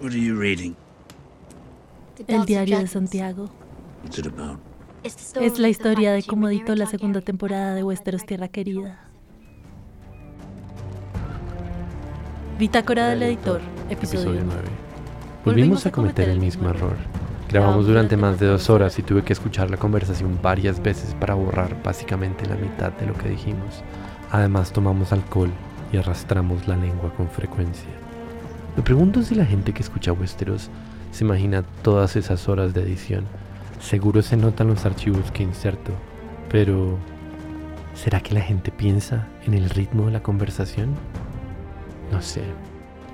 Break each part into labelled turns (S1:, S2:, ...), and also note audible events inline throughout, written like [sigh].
S1: What are you reading?
S2: El diario de Santiago.
S1: What's it about?
S2: Es la historia de cómo editó la segunda temporada de Westeros Tierra Querida. Bitácora del editor, episodio,
S3: Episodio 9. Volvimos a cometer el mismo error. Grabamos durante más de dos horas y tuve que escuchar la conversación varias veces para borrar básicamente la mitad de lo que dijimos. Además tomamos alcohol y arrastramos la lengua con frecuencia. Me pregunto si la gente que escucha Westeros se imagina todas esas horas de edición. Seguro se notan los archivos que inserto, pero ¿será que la gente piensa en el ritmo de la conversación? No sé.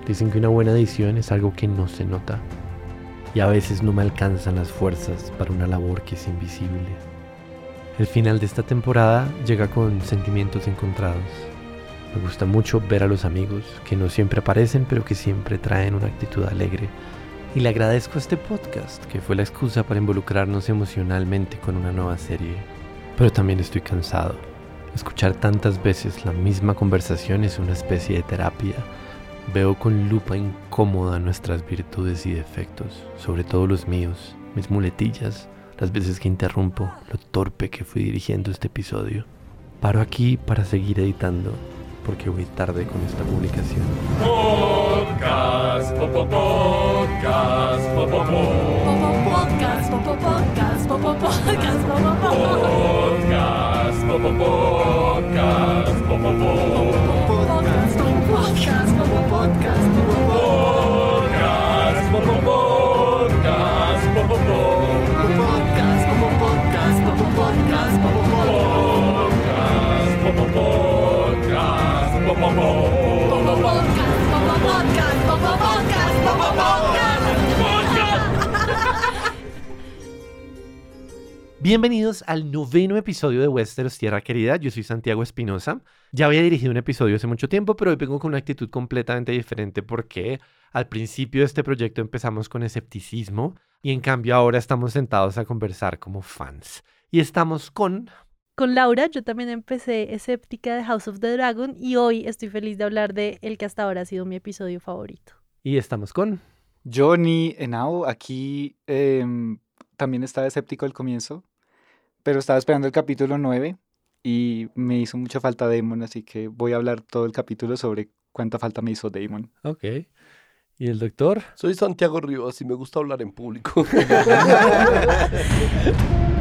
S3: Dicen que una buena edición es algo que no se nota. Y a veces no me alcanzan las fuerzas para una labor que es invisible. El final de esta temporada llega con sentimientos encontrados. Me gusta mucho ver a los amigos, que no siempre aparecen, pero que siempre traen una actitud alegre. Y le agradezco este podcast, que fue la excusa para involucrarnos emocionalmente con una nueva serie. Pero también estoy cansado. Escuchar tantas veces la misma conversación es una especie de terapia. Veo con lupa incómoda nuestras virtudes y defectos, sobre todo los míos, mis muletillas, las veces que interrumpo, lo torpe que fui dirigiendo este episodio. Paro aquí para seguir editando, porque voy tarde con esta publicación.
S4: Podcast, po, po, podcast, po, po, po.
S2: Podcast, po, po, podcast, po, po, podcast, po, po, po.
S4: Podcast, po, po, podcast, po, po, po.
S2: Podcast, po, po, podcast, po, po, podcast,
S3: Bienvenidos al noveno episodio de Westeros Tierra Querida. Yo soy Santiago Espinosa. Ya había dirigido un episodio hace mucho tiempo, pero hoy vengo con una actitud completamente diferente porque al principio de este proyecto empezamos con escepticismo y en cambio ahora estamos sentados a conversar como fans. Y estamos con...
S2: Con Laura, yo también empecé escéptica de House of the Dragon y hoy estoy feliz de hablar de el que hasta ahora ha sido mi episodio favorito.
S3: Y estamos con...
S5: Johnny Henao aquí em, también estaba escéptico al comienzo, pero estaba esperando el capítulo 9 y me hizo mucha falta Damon, así que voy a hablar todo el capítulo sobre cuánta falta me hizo Damon.
S3: Ok. ¿Y el doctor?
S6: Soy Santiago Rivas y me gusta hablar en público. [laughs] [laughs]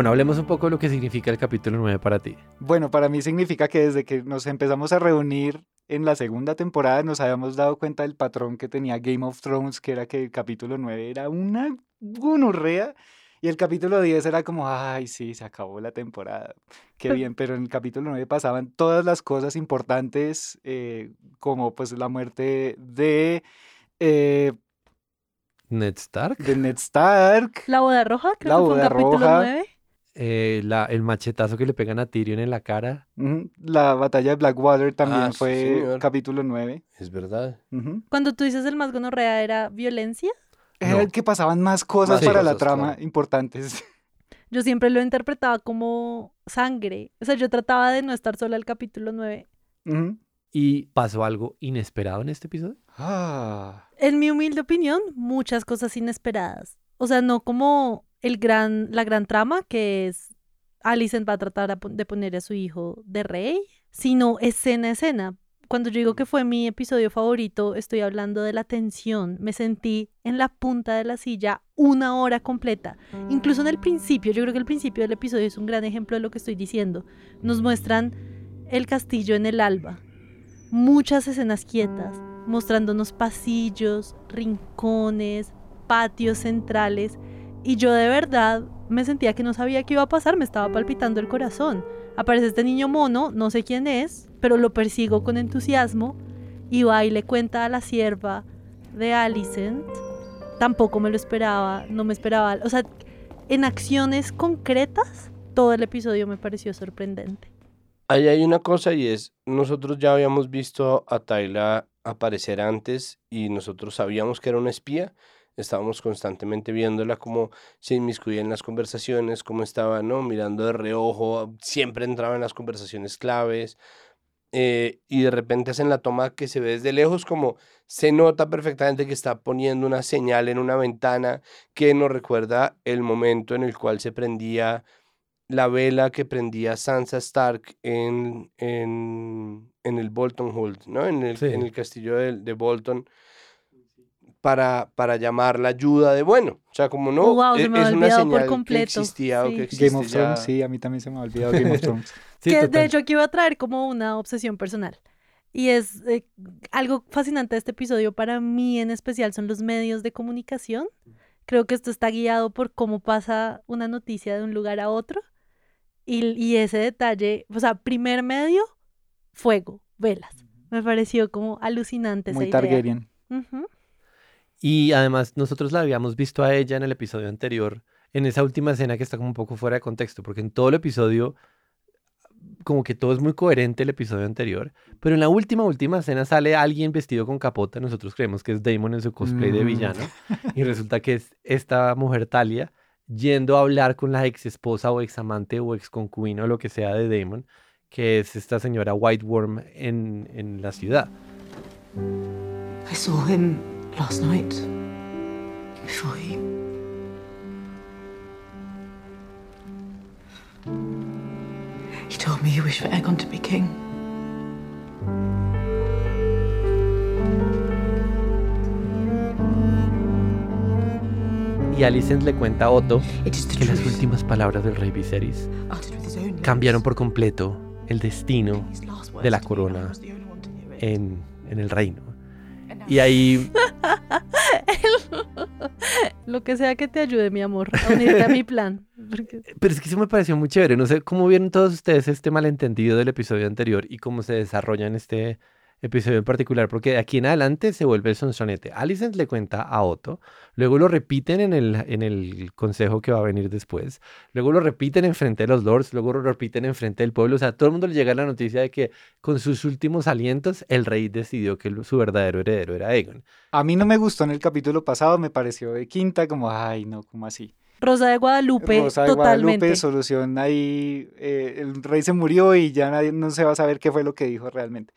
S3: Bueno, hablemos un poco de lo que significa el capítulo 9 para ti.
S5: Bueno, para mí significa que desde que nos empezamos a reunir en la segunda temporada nos habíamos dado cuenta del patrón que tenía Game of Thrones, que era que el capítulo 9 era una gonorrea y el capítulo 10 era como, ay, sí, se acabó la temporada, qué
S2: Pe-
S5: bien, pero en el capítulo 9 pasaban todas las cosas importantes, eh, como pues la muerte de, eh,
S3: Ned Stark,
S5: de Ned Stark,
S2: La boda roja, creo
S5: La
S2: que fue un capítulo
S5: roja.
S2: 9.
S3: Eh, la- el machetazo que le pegan a Tyrion en la cara.
S5: la batalla de Blackwater también
S6: Ah,
S5: fue
S6: señor.
S5: capítulo 9.
S6: es verdad.
S2: Cuando tú dices el más gonorrea era violencia,
S5: Era
S3: No.
S5: el que pasaban más cosas
S6: Más
S5: para la trama
S6: claro.
S5: importantes. [laughs]
S2: yo siempre lo interpretaba como sangre. O sea, yo trataba de no estar sola el capítulo 9.
S5: Ujú.
S3: ¿Y pasó algo inesperado en este episodio?
S5: Ah,
S2: En mi humilde opinión, muchas cosas inesperadas. O sea, no como el gran, la gran trama que es Alicent va a tratar de poner a su hijo de rey, sino escena a escena. Cuando yo digo que fue mi episodio favorito, estoy hablando de la tensión. Me sentí en la punta de la silla una hora completa. Incluso en el principio, yo creo que el principio del episodio es un gran ejemplo de lo que estoy diciendo. Nos muestran el castillo en el alba. Muchas escenas quietas, mostrándonos pasillos, rincones, patios centrales. Y yo de verdad me sentía que no sabía qué iba a pasar, me estaba palpitando el corazón. Aparece este niño mono, no sé quién es, pero lo persigo con entusiasmo y va y le cuenta a la sierva de Alicent. Tampoco me lo esperaba, no me esperaba. O sea, en acciones concretas, todo el episodio me pareció sorprendente.
S6: Ahí hay una cosa y es, nosotros ya habíamos visto a Tyla aparecer antes y nosotros sabíamos que era una espía. Estábamos constantemente viéndola como se inmiscuía en las conversaciones, cómo estaba, ¿no? Mirando de reojo, siempre entraba en las conversaciones claves. eh, y de repente hacen la toma que se ve desde lejos, como se nota perfectamente que está poniendo una señal en una ventana que nos recuerda el momento en el cual se prendía la vela que prendía Sansa Stark en, en, en el Bolton Hold, ¿no? En el,
S3: Sí.
S6: en el castillo de, de Bolton para, para llamar la ayuda de bueno. O sea, como no,
S2: Wow, se
S6: e-
S2: me
S6: es una
S2: olvidado por
S6: señal que
S2: completo,
S6: existía o
S2: sí.
S6: que existe
S5: Game of. Thrones, sí, a mí también se me ha olvidado Game of Thrones. [laughs]
S3: Sí,
S2: que
S3: total.
S2: de hecho aquí iba a traer como una obsesión personal. Y es eh, algo fascinante de este episodio para mí en especial son los medios de comunicación. Creo que esto está guiado por cómo pasa una noticia de un lugar a otro. Y, y ese detalle, o sea, primer medio, fuego, velas. Me pareció como alucinante
S5: Muy
S2: esa idea.
S5: Targaryen.
S2: Ujú.
S3: Y además nosotros la habíamos visto a ella en el episodio anterior, en esa última escena que está como un poco fuera de contexto, porque en todo el episodio, como que todo es muy coherente el episodio anterior, pero en la última, última escena sale alguien vestido con capota, nosotros creemos que es Damon en su cosplay de
S5: Mm.
S3: villano, y resulta que es esta mujer Talia yendo a hablar con la ex esposa o ex amante o ex concubina o lo que sea de Damon, que es esta señora White Worm en, en la ciudad.
S7: I saw him last night. Before he. He told me he wished for Aegon to be king.
S3: Y Alicent le cuenta a Otto que las últimas palabras del rey Viserys cambiaron por completo el destino de la corona en, en el reino. Y ahí, [laughs]
S2: Lo que sea que te ayude, mi amor, a unirte a mi plan. [laughs]
S3: Pero es que eso me pareció muy chévere. No sé cómo vieron todos ustedes este malentendido del episodio anterior y cómo se desarrolla en este episodio en particular, porque de aquí en adelante se vuelve el sonsonete. Alicent le cuenta a Otto, luego lo repiten en el, en el consejo que va a venir después, luego lo repiten en frente de los lords, luego lo repiten en frente del pueblo. O sea, todo el mundo le llega la noticia de que con sus últimos alientos el rey decidió que su verdadero heredero era Aegon.
S5: A mí no me gustó en el capítulo pasado, me pareció de quinta, como, ay, no, como así.
S2: Rosa de Guadalupe,
S5: Rosa de
S2: totalmente.
S5: Guadalupe, solución ahí, eh, el rey se murió y ya nadie no se va a saber qué fue lo que dijo realmente.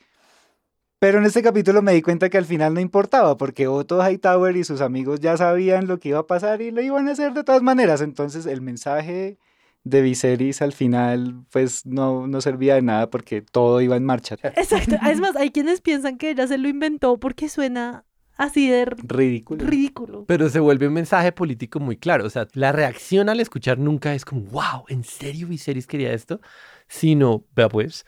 S5: Pero en este capítulo me di cuenta que al final no importaba, porque Otto Hightower y sus amigos ya sabían lo que iba a pasar y lo iban a hacer de todas maneras. Entonces el mensaje de Viserys al final pues no, no servía de nada porque todo iba en marcha. [laughs]
S2: Exacto. Es más, hay quienes piensan que ella se lo inventó porque suena así de
S5: Ridículo.
S2: ridículo.
S3: Pero se vuelve un mensaje político muy claro. O sea, la reacción al escuchar nunca es como, wow, ¿en serio Viserys quería esto? Sino, vea pues.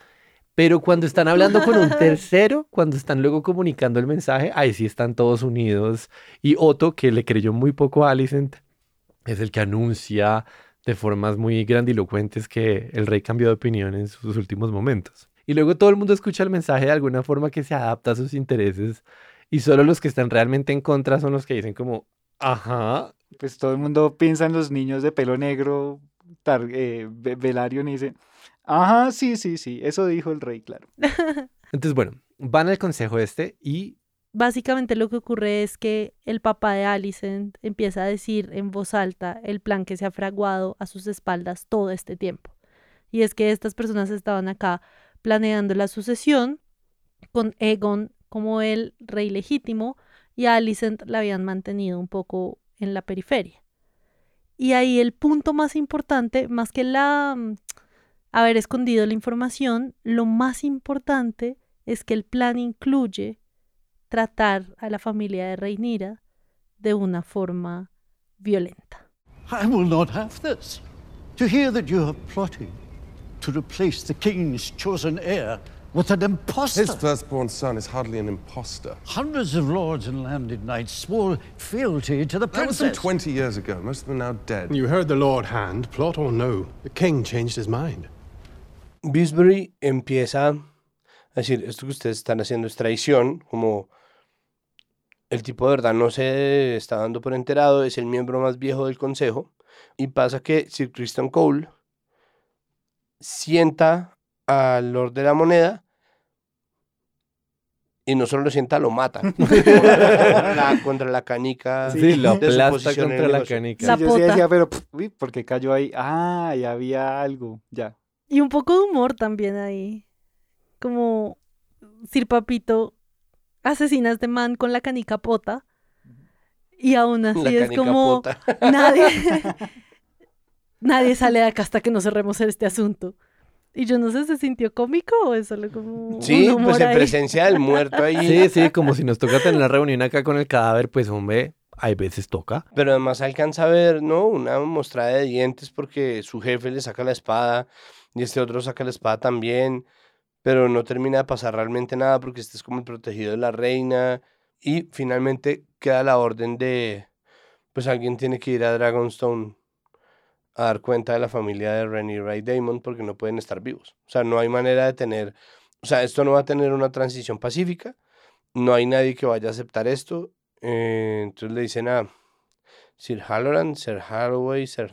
S3: Pero cuando están hablando con un [laughs] tercero, cuando están luego comunicando el mensaje, ahí sí están todos unidos. Y Otto, que le creyó muy poco a Alicent, es el que anuncia de formas muy grandilocuentes que el rey cambió de opinión en sus últimos momentos. Y luego todo el mundo escucha el mensaje de alguna forma que se adapta a sus intereses y solo los que están realmente en contra son los que dicen como, ajá,
S5: Pues todo el mundo piensa en los niños de pelo negro, eh, Ve- Velaryon y dice, ajá, sí, sí, sí, eso dijo el rey, claro. [laughs]
S3: Entonces, bueno, van al consejo este y
S2: Básicamente lo que ocurre es que el papá de Alicent empieza a decir en voz alta el plan que se ha fraguado a sus espaldas todo este tiempo. Y es que estas personas estaban acá planeando la sucesión con Egon como el rey legítimo y a Alicent la habían mantenido un poco en la periferia. Y ahí el punto más importante, más que la mm, haber escondido la información, lo más importante es que el plan incluye tratar a la familia de Reinira de una forma violenta.
S8: I will not have this. To hear that you have plotted to replace the king's chosen heir with an impostor.
S9: His firstborn son is hardly an impostor.
S8: Hundreds of lords and landed knights swore fealty to the
S9: That was some
S8: princess.
S9: 20 years ago. Most of them are now dead.
S10: You heard the Lord Hand, plot or no. The king changed his mind.
S6: Bisbury empieza a decir, esto que ustedes están haciendo es traición, como el tipo de verdad no se está dando por enterado, es el miembro más viejo del consejo, y pasa que Sir Christian Cole sienta al Lord de la Moneda y no solo lo sienta, lo mata. [laughs] contra, la, contra la canica.
S3: Sí, lo aplasta contra la canica.
S2: La
S5: Sí, yo sí
S2: pota.
S5: decía, pero, pff, uy, ¿por qué cayó ahí? Ah, ya había algo, ya.
S2: Y un poco de humor también ahí. Como Sir Papito asesina a este man con la canica pota. Y aún así
S6: La
S2: es
S6: canica
S2: como
S6: pota. [laughs]
S2: nadie [laughs] nadie sale de acá hasta que no cerremos este asunto. Y yo no sé, ¿se sintió cómico o es solo como
S6: Sí,
S2: un humor
S6: pues en
S2: ahí?
S6: presencia del muerto ahí.
S3: Sí, sí, como si nos toca tener la reunión acá con el cadáver, pues hombre, hay veces toca.
S6: Pero además alcanza a ver, ¿no? Una mostrada de dientes porque su jefe le saca la espada y este otro saca la espada también, pero no termina de pasar realmente nada porque este es como el protegido de la reina y finalmente queda la orden de, pues alguien tiene que ir a Dragonstone a dar cuenta de la familia de Rennie Ray Damon porque no pueden estar vivos. O sea, no hay manera de tener, o sea, esto no va a tener una transición pacífica, no hay nadie que vaya a aceptar esto. eh, entonces le dicen a Sir Halloran, Sir Hathaway, Sir,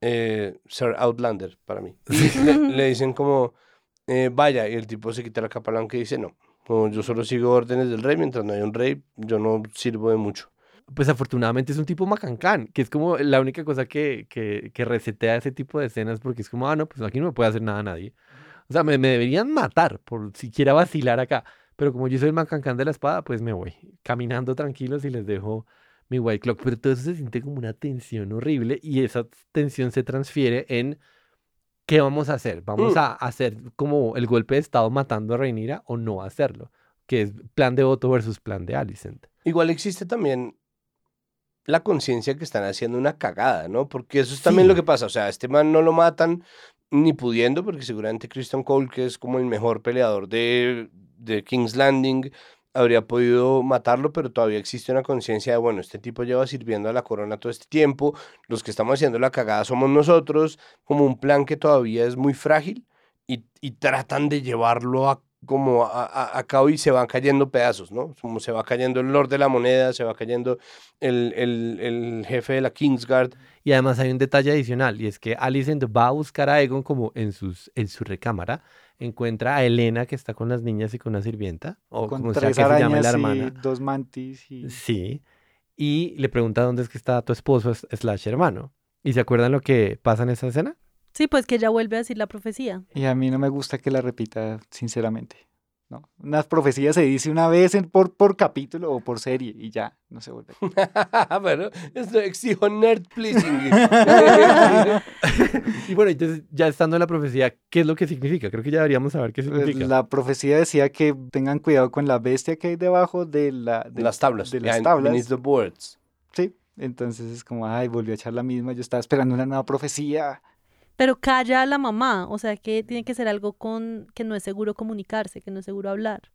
S6: eh, Sir Outlander para mí. Le, le [laughs] dicen como, eh, vaya, y el tipo se quita la capa blanca y dice, no, no, yo solo sigo órdenes del rey, mientras no hay un rey, yo no sirvo de mucho.
S3: Pues afortunadamente es un tipo macancán, que es como la única cosa que, que, que resetea ese tipo de escenas, porque es como, ah, no, pues aquí no me puede hacer nada nadie. O sea, me, me deberían matar por siquiera vacilar acá. Pero como yo soy el macancán de la espada, pues me voy caminando tranquilos y les dejo mi white clock. Pero todo eso se siente como una tensión horrible y esa tensión se transfiere en qué vamos a hacer. ¿Vamos
S6: Mm.
S3: a hacer como el golpe de estado matando a Rhaenyra o no hacerlo? Que es plan de Otto versus plan de Alicent.
S6: Igual existe también la conciencia que están haciendo una cagada, ¿no? Porque eso es también
S3: Sí.
S6: lo que pasa. O sea, a este man no lo matan ni pudiendo, porque seguramente Christian Cole, que es como el mejor peleador de, de King's Landing, habría podido matarlo, pero todavía existe una conciencia de, bueno, este tipo lleva sirviendo a la corona todo este tiempo, los que estamos haciendo la cagada somos nosotros, como un plan que todavía es muy frágil y, y tratan de llevarlo a como a, a- a cabo y se van cayendo pedazos, ¿no? Como se va cayendo el Lord de la Moneda, se va cayendo el, el, el jefe de la Kingsguard.
S3: Y además hay un detalle adicional, y es que Alicent va a buscar a Egon como en, sus, en su recámara, encuentra a Elena que está con las niñas y con una sirvienta, o
S5: Con
S3: como sea que
S5: tres
S3: se llame
S5: arañas
S3: la
S5: y
S3: hermana.
S5: dos mantis y...
S3: Sí, y le pregunta dónde es que está tu esposo slash hermano. ¿Y se acuerdan lo que pasa en esa escena?
S2: Sí, pues que ella vuelve a decir la profecía.
S5: Y a mí no me gusta que la repita, sinceramente. ¿No? Una profecía se dice una vez en- por, por capítulo o por serie y ya, no se vuelve. [laughs]
S6: bueno, esto exijo nerd pleasing. [laughs]
S3: y bueno, entonces ya estando en la profecía, ¿qué es lo que significa? Creo que ya deberíamos saber qué
S5: Pues,
S3: significa.
S5: La profecía decía que tengan cuidado con la bestia que hay debajo de, la, de
S6: las tablas.
S5: De las tablas.
S6: beneath the boards.
S5: Sí, entonces es como, ay, volvió a echar la misma. Yo estaba esperando una nueva profecía.
S2: Pero calla a la mamá, o sea que tiene que ser algo con que no es seguro comunicarse, que no es seguro hablar.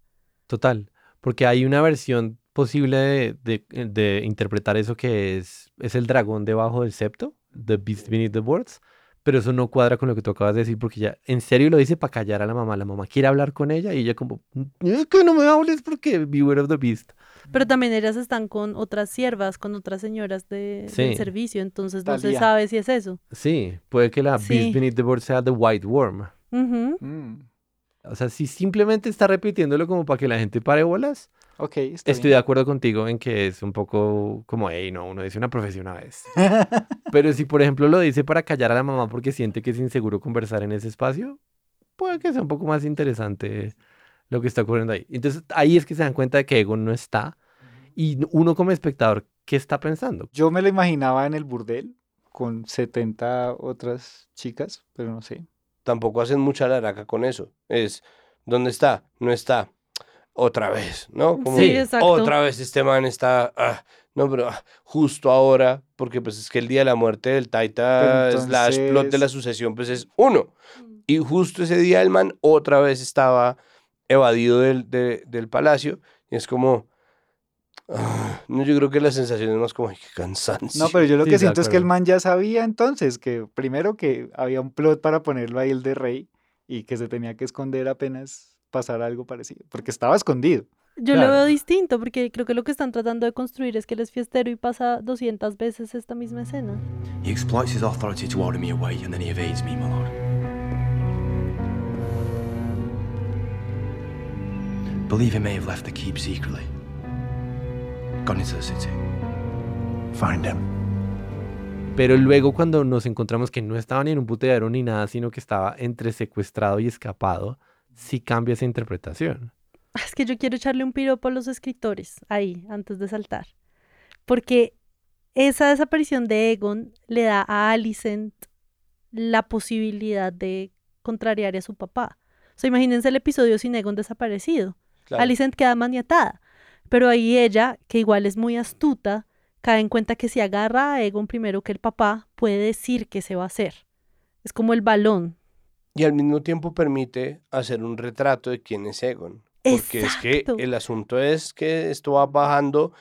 S3: Total, porque hay una versión posible de, interpretar eso que es, es el dragón debajo del septo, The Beast Beneath the Boards, pero eso no cuadra con lo que tú acabas de decir porque ya en serio lo dice para callar a la mamá. La mamá quiere hablar con ella y ella como, "Es que no me hables porque Beware of the Beast.
S2: Pero también ellas están con otras siervas, con otras señoras de,
S3: Sí.
S2: del servicio, entonces no se sabe si es eso.
S3: Sí, puede que la
S2: Sí.
S3: Beast Beneath the Boards sea The White Worm.
S2: Ujú.
S5: Mm,
S3: O sea, si simplemente está repitiéndolo como para que la gente pare bolas,
S5: ok,
S3: Estoy de acuerdo contigo en que es un poco como, hey, no, uno dice una profesión una vez. [laughs] Pero si, por ejemplo, lo dice para callar a la mamá porque siente que es inseguro conversar en ese espacio, puede que sea un poco más interesante lo que está ocurriendo ahí. Entonces, ahí es que se dan cuenta de que Egon no está. Y uno como espectador, ¿qué está pensando?
S5: Yo me lo imaginaba en el burdel con 70 otras chicas, pero no sé.
S6: Tampoco hacen mucha laraca con eso. Es, ¿dónde está? No está. Otra vez, ¿no? Como,
S2: Sí, exacto.
S6: Otra vez este man está. ah, no, pero ah, justo ahora, porque pues es que el día de la muerte del Taita
S5: Pero
S6: slash plot de la
S5: entonces-
S6: sucesión, pues es uno. Y justo ese día el man otra vez estaba evadido del, de- del palacio. Y es como. ah, no, yo creo que la sensación es más como, ay, qué cansancio.
S5: No, pero yo lo
S3: Sí,
S5: que
S3: de
S5: siento es que el man ya sabía entonces que primero que había un plot para ponerlo ahí el de rey y que se tenía que esconder apenas pasara algo parecido, porque estaba escondido.
S2: Yo
S3: Claro.
S2: lo veo distinto porque creo que lo que están tratando de construir es que él es fiestero y pasa 200 veces esta misma escena.
S11: He exploits his authority to order me away, and then he evades me, my lord. Believe he may have left the keep secretly. Gone into the city.
S8: Find him.
S3: Pero luego cuando nos encontramos que no estaba ni en un puteadero ni nada, sino que estaba entre secuestrado y escapado, sí cambia esa interpretación.
S2: Es que yo quiero echarle un piropo a los escritores ahí, antes de saltar. Porque esa desaparición de Egon le da a Alicent la posibilidad de contrariar a su papá. O sea, imagínense el episodio sin Egon desaparecido.
S6: Claro.
S2: Alicent queda maniatada. Pero ahí ella, que igual es muy astuta, cae en cuenta que si agarra a Egon primero que el papá, puede decir qué se va a hacer. Es como el balón.
S6: Y al mismo tiempo permite hacer un retrato de quién es Egon. Porque es que
S2: Exacto.
S6: el asunto es que esto va bajando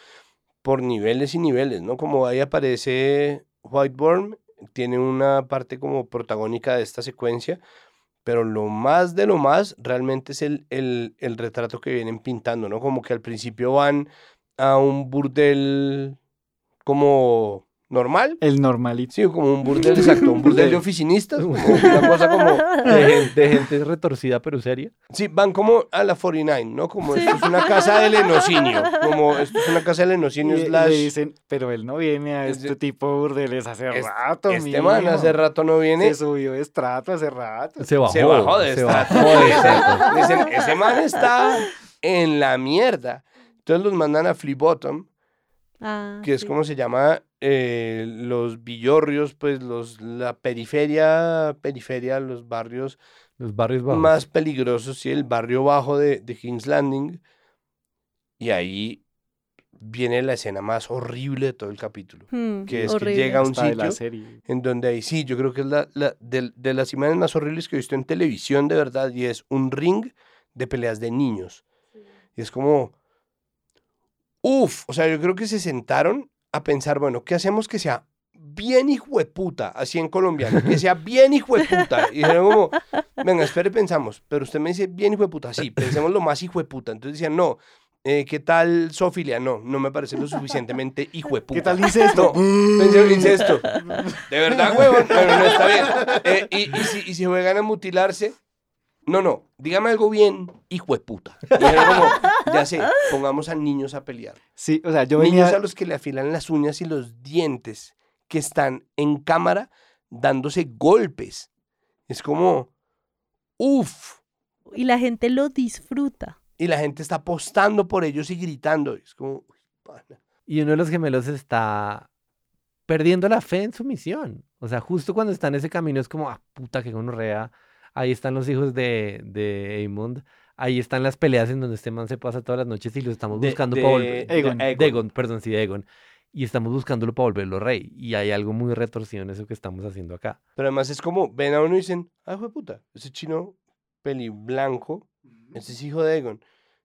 S6: por niveles y niveles, ¿no? Como ahí aparece Whiteborn, tiene una parte como protagónica de esta secuencia, pero lo más de lo más realmente es el, el, el retrato que vienen pintando, ¿no? Como que al principio van a un burdel como normal.
S5: El normalito.
S6: Sí, como un burdel, exacto, un burdel de [laughs] oficinistas, [laughs] una cosa como...
S3: De, gen- de gente retorcida pero seria.
S6: Sí, van como a la 49, ¿no? Como esto es una casa de lenocinio, como esto es una casa de lenocinio
S5: y
S6: slash...
S5: le dicen, pero él no viene a este tipo de burdeles hace
S6: Es-
S5: rato,
S6: Este man
S5: mijo.
S6: hace rato no viene,
S5: Se subió de estrato hace rato.
S3: Se bajó.
S6: se bajó de
S3: se
S6: estrato.
S3: bajó de estrato. [laughs]
S6: Dicen, ese man está en la mierda. Entonces los mandan a Flea Bottom,
S2: Ah,
S6: que es
S2: sí.
S6: como se llama eh, los villorrios, pues los, la periferia, periferia, los barrios
S3: Los barrios bajos.
S6: más peligrosos, sí, el barrio bajo de, de King's Landing. Y ahí viene la escena más horrible de todo el capítulo.
S2: Hmm,
S6: Que es
S2: horrible.
S6: que llega a un
S5: Hasta de la
S6: sitio
S5: serie.
S6: en donde ahí sí, yo creo que es la, la de, de las imágenes más horribles que he visto en televisión de verdad, y es un ring de peleas de niños. Y es como, uff, o sea, yo creo que se sentaron a pensar, bueno, ¿qué hacemos que sea bien hijo de puta, así en colombiano, que sea bien hijo de puta? Y dijeron como, venga, espere, pensamos, pero usted me dice bien hijo de puta, sí, pensemos lo más hijo de puta. Entonces decían, no, eh, ¿qué tal Sofilia? No, no me parece lo suficientemente hijo de puta.
S5: ¿Qué tal dice esto?
S6: No, pensé en incesto. De verdad, huevón. Pero no está bien. Eh, y, y si, y si juegan a mutilarse, no, no, dígame algo bien, hijo de puta. Como, ya sé, pongamos a niños a pelear.
S5: Sí, o sea, yo
S6: niños
S5: venía...
S6: a los que le afilan las uñas y los dientes, que están en cámara dándose golpes. Es como, uff.
S2: Y la gente lo disfruta.
S6: Y la gente está apostando por ellos y gritando. Es como, uy, pana.
S3: Y uno de los gemelos está perdiendo la fe en su misión. O sea, justo cuando está en ese camino es como, ah, puta, que gonorrea. Ahí están los hijos de, de Aemond. Ahí están las peleas en donde este man se pasa todas las noches y lo estamos buscando
S6: de-
S3: para volver.
S6: de
S5: Aegon.
S3: De Aegon, perdón, sí, de Aegon. Y estamos buscándolo para volverlo rey. Y hay algo muy retorcido en eso que estamos haciendo acá.
S6: Pero además es como, ven a uno y dicen, ah, hijo de puta, ese chino peli blanco, ese es hijo de Egon.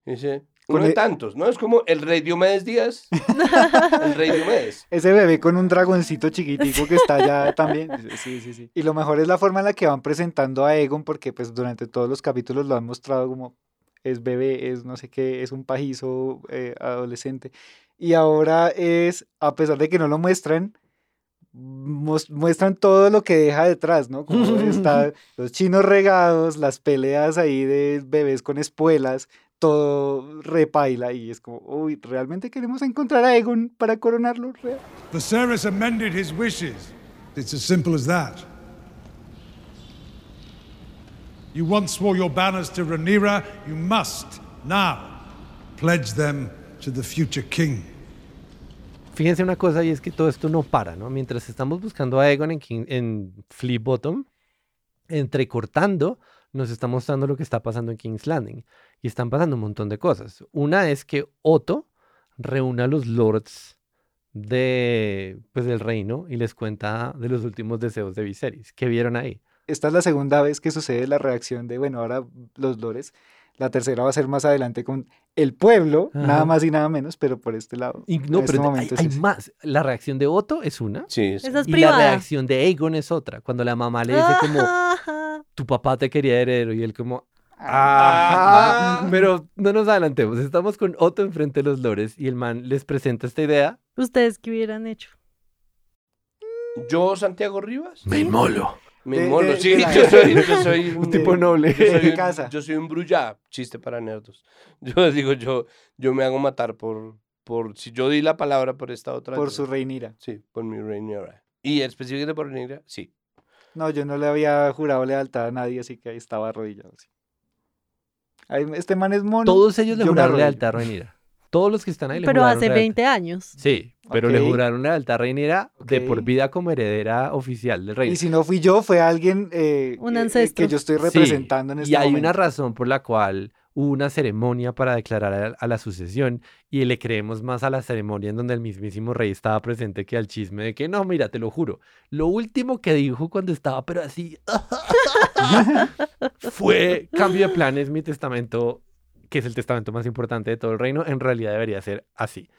S6: Y dice, uno de tantos, ¿no? Es como el rey Diomedes Díaz. [laughs] el rey Diomedes.
S5: Ese bebé con un dragoncito chiquitico que está allá [laughs] también. Sí, sí, sí. Y lo mejor es la forma en la que van presentando a Egon, porque pues durante todos los capítulos lo han mostrado como es bebé, es no sé qué, es un pajizo eh, adolescente. Y ahora es, a pesar de que no lo muestran, muestran todo lo que deja detrás, ¿no? Como [laughs] está los chinos regados, las peleas ahí de bebés con espuelas, todo repaila y es como, uy, ¿realmente queremos encontrar a Egon para coronarlo? Real?
S12: Viserys amended his wishes. It's as simple as that. You once swore your banners to Rhaenyra. You must now pledge them to the future king.
S3: Fíjense una cosa y es que todo esto no para, ¿no? Mientras estamos buscando a Aegon en, King- en Flea Bottom, entrecortando, nos está mostrando lo que está pasando en King's Landing. Y están pasando un montón de cosas. Una es que Otto reúne a los lords de, pues, del reino y les cuenta de los últimos deseos de Viserys. ¿Qué vieron ahí?
S5: Esta es la segunda vez que sucede la reacción de, bueno, ahora los lores. La tercera va a ser más adelante con el pueblo,
S3: Ajá.
S5: nada más y nada menos, pero por este lado.
S3: Y no,
S5: En este
S3: pero hay, hay más. La reacción de Otto es una.
S6: Sí, es-
S2: Esa es
S3: y
S2: privada.
S3: la reacción de Aegon es otra. Cuando la mamá le dice como, tu papá te quería heredero y él como,
S6: Ah.
S3: ajá. Pero no nos adelantemos, estamos con Otto enfrente de los lores y el man les presenta esta idea.
S2: ¿Ustedes qué hubieran hecho?
S6: Yo, Santiago Rivas.
S11: Me inmolo.
S6: Me
S5: De-
S6: inmolo,
S5: de-
S6: sí,
S5: de
S6: yo soy, yo [laughs] soy
S3: Un tipo noble.
S6: Yo soy
S5: de
S6: un,
S5: casa.
S6: yo soy un brullá, chiste para nerdos. [laughs] Yo digo, yo, yo me hago matar por, por, si yo di la palabra por esta otra.
S5: Por
S6: yo-
S5: su reinira.
S6: Sí, por mi reinera. Y específicamente por reinera, sí.
S5: No, yo no le había jurado lealtad a nadie, así que ahí estaba arrodillado. sí. Este man es mono.
S3: Todos ellos le
S5: yo
S3: juraron lealtad a Rhaenyra. Todos los que están ahí le
S2: Pero
S3: juraron
S2: hace
S3: lealtad.
S2: 20 años.
S3: Sí, pero le juraron lealtad a Rhaenyra de por vida como heredera oficial del reino.
S5: Y si no fui yo, fue alguien eh,
S2: Un
S5: eh,
S2: ancestro.
S5: que yo estoy
S3: Sí,
S5: representando en este
S3: y hay
S5: momento.
S3: una razón por la cual hubo una ceremonia para declarar a, a la sucesión y le creemos más a la ceremonia en donde el mismísimo rey estaba presente que al chisme de que no, mira, te lo juro. Lo último que dijo cuando estaba, pero así, [laughs] fue cambio de planes, mi testamento, que es el testamento más importante de todo el reino, en realidad debería ser así.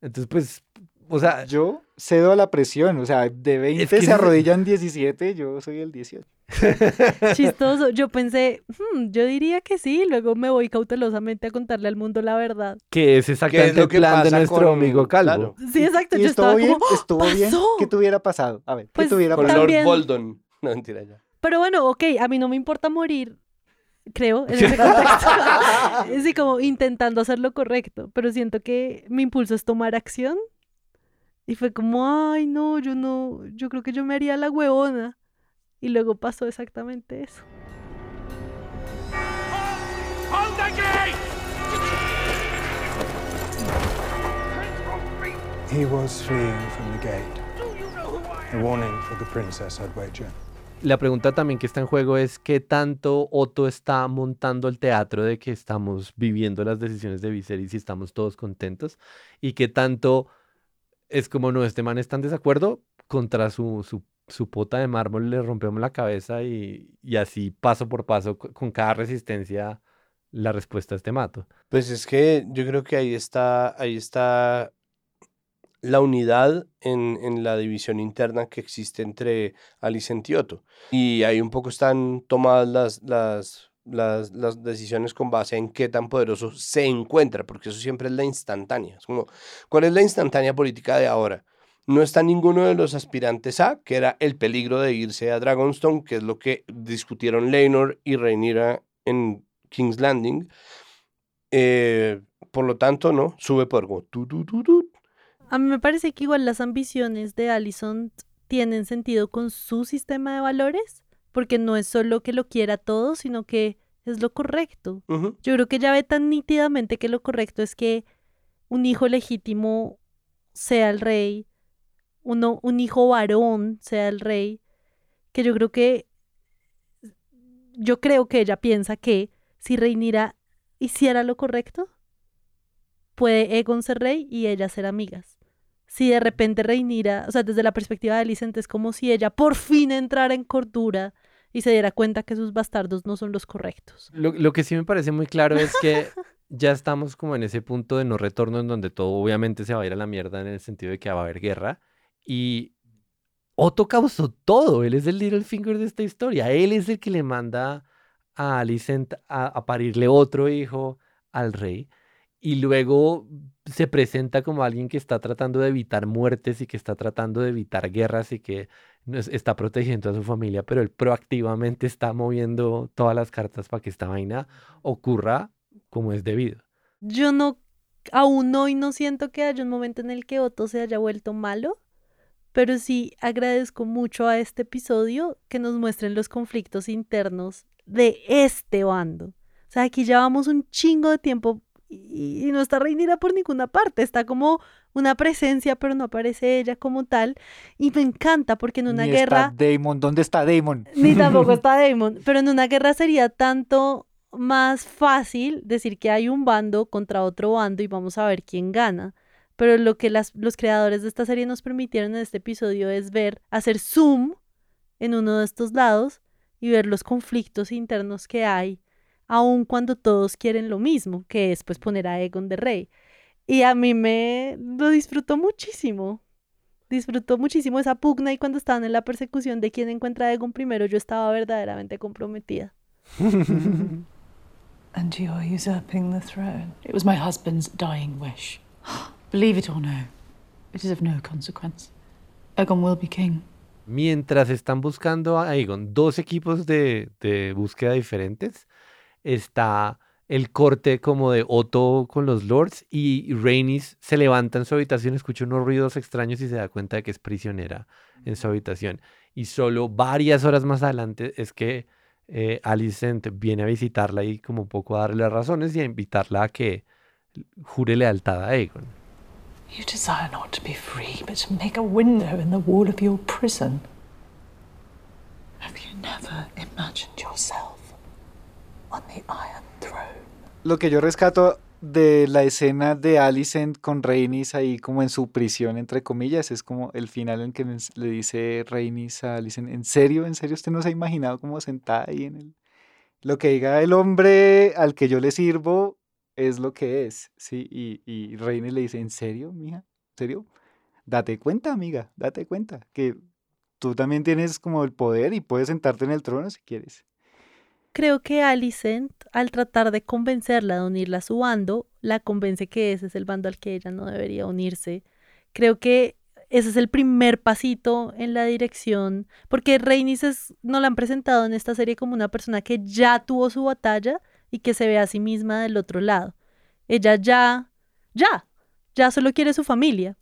S3: Entonces, pues, o sea,
S5: Yo cedo a la presión, o sea, de 20
S3: que ese
S5: se
S3: es-
S5: arrodillan 17, yo soy el 18. [laughs]
S2: Chistoso. Yo pensé, "Hmm, yo diría que sí, luego me voy cautelosamente a contarle al mundo la verdad.
S3: que es exactamente
S6: lo
S3: el
S6: que
S3: plan de nuestro
S6: con-
S3: amigo Calvo.
S6: claro.
S2: Sí, exacto.
S5: ¿Y
S2: Yo
S5: estuvo
S2: estaba
S5: bien?
S2: como,
S5: ¿Estuvo bien?
S2: "Pasó".
S5: ¿Qué te hubiera pasado? A ver, ¿qué
S2: Pues,
S5: hubiera
S6: Con
S5: pasado?
S6: Lord Boldon. No, mentira ya.
S2: Pero bueno, ok, a mí no me importa morir, creo, en ese [laughs] contexto. [laughs] sí, como intentando hacer lo correcto, pero siento que mi impulso es tomar acción. Y fue como, ay, no, yo no, yo creo que yo me haría la huevona. Y luego pasó exactamente eso.
S4: Hold gate!
S13: He was fleeing from the gate. A warning for the princess, I'd wager.
S3: La pregunta también que está en juego es qué tanto Otto está montando el teatro de que estamos viviendo las decisiones de Viserys y estamos todos contentos y qué tanto es como no, este man está en desacuerdo contra su, su, su pota de mármol, le rompemos la cabeza y, y así paso por paso co- con cada resistencia la respuesta es te mato.
S6: Pues es que yo creo que ahí está, ahí está la unidad en, en la división interna que existe entre Alicent y ahí un poco están tomadas las, las, las, las decisiones con base en qué tan poderoso se encuentra, porque eso siempre es la instantánea. Como, ¿cuál es la instantánea política de ahora? No está ninguno de los aspirantes a, que era el peligro de irse a Dragonstone, que es lo que discutieron Leinor y Rhaenyra en King's Landing. Eh, por lo tanto, ¿no? Sube por como tu, tu, tu.
S2: A mí me parece que igual las ambiciones de Allison tienen sentido con su sistema de valores, porque no es solo que lo quiera todo, sino que es lo correcto. Yo creo que ella ve tan nítidamente que lo correcto es que un hijo legítimo sea el rey, uno, un hijo varón sea el rey, que yo creo que yo creo que ella piensa que si Reinira hiciera lo correcto, puede Egon ser rey y ella ser amigas. Si de repente Reinira, o sea, desde la perspectiva de Alicent es como si ella por fin entrara en cordura y se diera cuenta que sus bastardos no son los correctos.
S3: Lo, lo que sí me parece muy claro es que [laughs] ya estamos como en ese punto de no retorno en donde todo obviamente se va a ir a la mierda en el sentido de que va a haber guerra. Y Otto causó todo. Él es el Littlefinger de esta historia. Él es el que le manda a Alicent a, parirle otro hijo al rey. Y luego se presenta como alguien que está tratando de evitar muertes y que está tratando de evitar guerras y que está protegiendo a su familia, pero él proactivamente está moviendo todas las cartas para que esta vaina ocurra como es debido.
S2: Yo no, aún hoy no siento que haya un momento en el que Otto se haya vuelto malo, pero sí agradezco mucho a este episodio que nos muestren los conflictos internos de este bando. O sea, aquí llevamos un chingo de tiempo y, y no está Reinira por ninguna parte, está como una presencia, pero no aparece ella como tal. Y me encanta porque en una
S5: Ni
S2: guerra...
S5: está Damon, ¿dónde está Damon?
S2: Ni tampoco [laughs] está Damon. Pero en una guerra sería tanto más fácil decir que hay un bando contra otro bando y vamos a ver quién gana. Pero lo que las, los creadores de esta serie nos permitieron en este episodio es ver, hacer zoom en uno de estos lados y ver los conflictos internos que hay, aun cuando todos quieren lo mismo, que es pues poner a Egon de rey. Y a mí me lo disfrutó muchísimo. Disfrutó muchísimo esa pugna y cuando estaban en la persecución de quién encuentra a Egon primero, yo estaba verdaderamente comprometida. [laughs]
S7: And you're usurping the throne. It was my husband's dying wish. [gasps] [gasps] [gasps] Believe it or no, it is of no consequence. Egon will be king.
S3: Mientras están buscando a Aegon, dos equipos de, de búsqueda diferentes, está el corte como de Otto con los lords y Rhaenys se levanta en su habitación, escucha unos ruidos extraños y se da cuenta de que es prisionera en su habitación. Y solo varias horas más adelante es que eh, Alicent viene a visitarla y como un poco a darle las razones y a invitarla a que jure lealtad a Aegon.
S7: You desire not to be free, but to make a window in the wall of your prison. Have you never imagined yourself on the Iron Throne?
S5: Lo que yo rescato de la escena de Alicent con Rhaenys ahí como en su prisión, entre comillas, es como el final en que le dice Rhaenys a Alicent, ¿en serio? ¿En serio usted no se ha imaginado como sentada ahí en el... Lo que diga el hombre al que yo le sirvo es lo que es, ¿sí? Y, y Rhaenys le dice, ¿en serio, mija? ¿En serio? Date cuenta, amiga, date cuenta que tú también tienes como el poder y puedes sentarte en el trono si quieres.
S2: Creo que Alicent, al tratar de convencerla de unirla a su bando, la convence que ese es el bando al que ella no debería unirse. Creo que ese es el primer pasito en la dirección, porque Rhaenys es- no la han presentado en esta serie como una persona que ya tuvo su batalla y que se ve a sí misma del otro lado. Ella ya, ya, ya solo quiere su familia.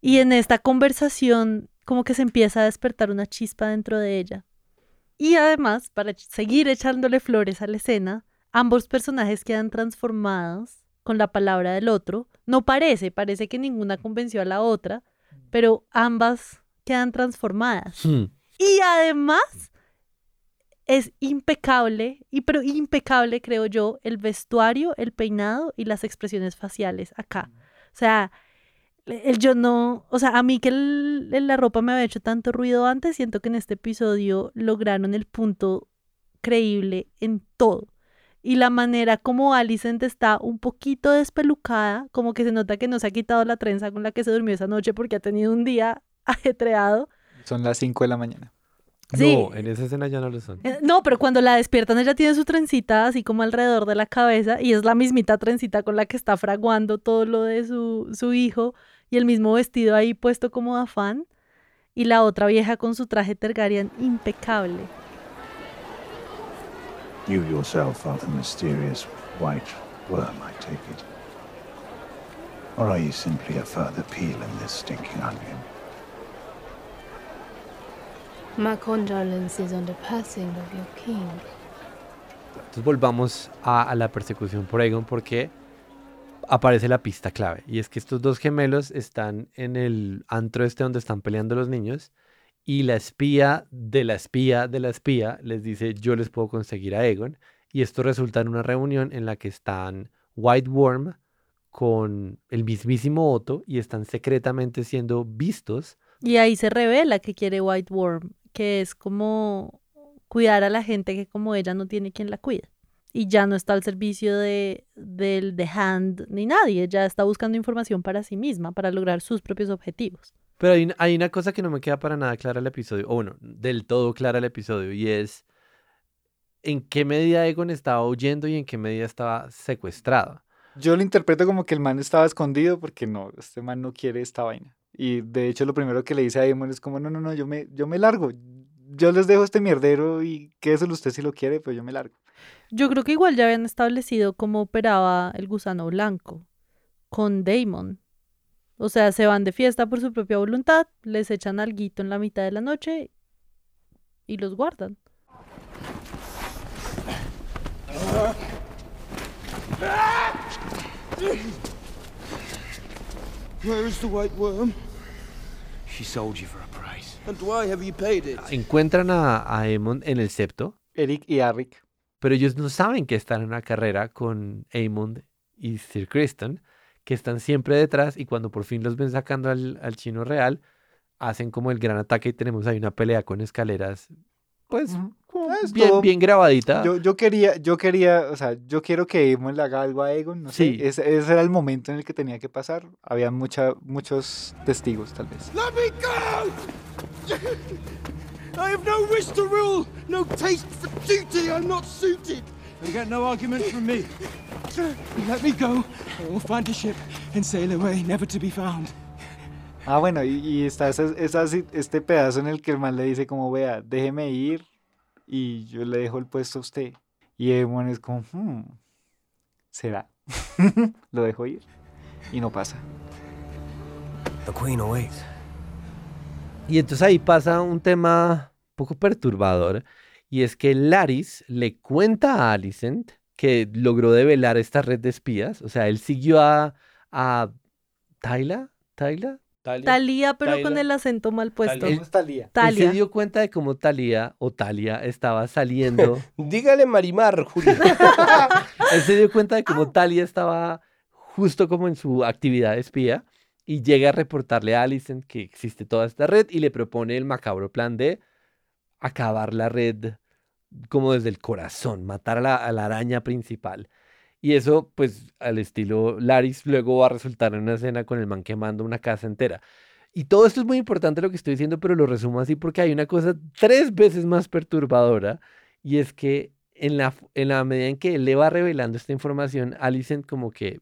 S2: Y en esta conversación como que se empieza a despertar una chispa dentro de ella. Y además, para seguir echándole flores a la escena, ambos personajes quedan transformados con la palabra del otro. No parece, parece que ninguna convenció a la otra, pero ambas quedan transformadas.
S3: Hmm.
S2: Y además es impecable, y pero impecable creo yo, el vestuario, el peinado y las expresiones faciales acá. O sea, el yo no, o sea, a mí que la ropa me había hecho tanto ruido antes, siento que en este episodio lograron el punto creíble en todo. Y la manera como Alicent está un poquito despelucada, como que se nota que no se ha quitado la trenza con la que se durmió esa noche porque ha tenido un día [laughs] ajetreado.
S5: Son las 5 de la mañana.
S2: Sí.
S3: No, en esa escena ya no lo son.
S2: Eh, No, pero cuando la despiertan ella tiene su trencita así como alrededor de la cabeza y es la mismita trencita con la que está fraguando todo lo de su, su hijo y el mismo vestido ahí puesto como de afán y la otra vieja con su traje Targaryen impecable.
S14: You yourself are the mysterious white worm, I take it. Or are you simply a further peel in this stinking onion?
S15: My condolences on the passing of your king.
S3: Entonces volvamos a, a la persecución por Aegon porque aparece la pista clave. Y es que estos dos gemelos están en el antro este donde están peleando los niños. Y la espía de la espía de la espía les dice yo les puedo conseguir a Aegon. Y esto resulta en una reunión en la que están White Worm con el mismísimo Otto y están secretamente siendo vistos.
S2: Y ahí se revela que quiere White Worm, que es como cuidar a la gente que como ella no tiene quien la cuida. Y ya no está al servicio de, del The Hand ni nadie, ya está buscando información para sí misma, para lograr sus propios objetivos.
S3: Pero hay, una- hay una cosa que no me queda para nada clara el episodio, o bueno, del todo clara el episodio, y es en qué medida Aegon estaba huyendo y en qué medida estaba secuestrado.
S5: Yo lo interpreto como que el man estaba escondido porque no, este man no quiere esta vaina. Y de hecho lo primero que le dice a Aemon es como, no, no, no, yo me, yo me largo. Yo les dejo este mierdero y quédeselo usted si lo quiere, pero yo me largo.
S2: Yo creo que igual ya habían establecido cómo operaba el gusano blanco con Damon. O sea, se van de fiesta por su propia voluntad, les echan alguito en la mitad de la noche y los guardan.
S16: Where is the white worm?
S11: She sold you for a price.
S16: And why have you paid it?
S3: Encuentran a, a Aemon en el septo,
S5: Eric y Arric.
S3: pero ellos no saben que están en una carrera con Aemond y Sir Criston, que están siempre detrás y cuando por fin los ven sacando al, al chino real, hacen como el gran ataque y tenemos ahí una pelea con escaleras, pues
S5: Ah,
S3: bien, bien grabadita.
S5: Yo, yo quería, yo quería, o sea, yo quiero que Aemon le haga algo a no
S3: Sí.
S5: sé. Ese, ese era el momento en el que tenía que pasar. Había mucha, muchos testigos, tal vez.
S16: Let me go! I have no wish to rule, no taste for duty. I'm not suited.
S13: You get no argument from me.
S16: Let me go, or we'll find a ship and sail away, never to be found.
S5: Ah, bueno, y, y está esa- esa este pedazo en el que el man le dice como, vea, déjeme ir y yo le dejo el puesto a usted. Y Emon es como, "Hmm, ¿será? [laughs] Lo dejo ir. Y no pasa.
S17: The Queen awaits.
S3: Y entonces ahí pasa un tema un poco perturbador, y es que Laris le cuenta a Alicent que logró develar esta red de espías, o sea, él siguió a, a Tyla, Tyla,
S2: Talía, pero con el acento mal puesto.
S3: Él-
S5: Talía.
S3: Él
S2: Talia.
S3: se dio cuenta de cómo Talía o Talia estaba saliendo. [laughs]
S6: Dígale Marimar, Julio. [laughs]
S3: Él se dio cuenta de cómo Talia estaba justo como en su actividad de espía y llega a reportarle a Alicent que existe toda esta red y le propone el macabro plan de acabar la red como desde el corazón, matar a la, a la araña principal. Y eso, pues, al estilo Laris, luego va a resultar en una escena con el man quemando una casa entera. Y todo esto es muy importante lo que estoy diciendo, pero lo resumo así porque hay una cosa tres veces más perturbadora y es que en la, en la medida en que él le va revelando esta información, Alicent como que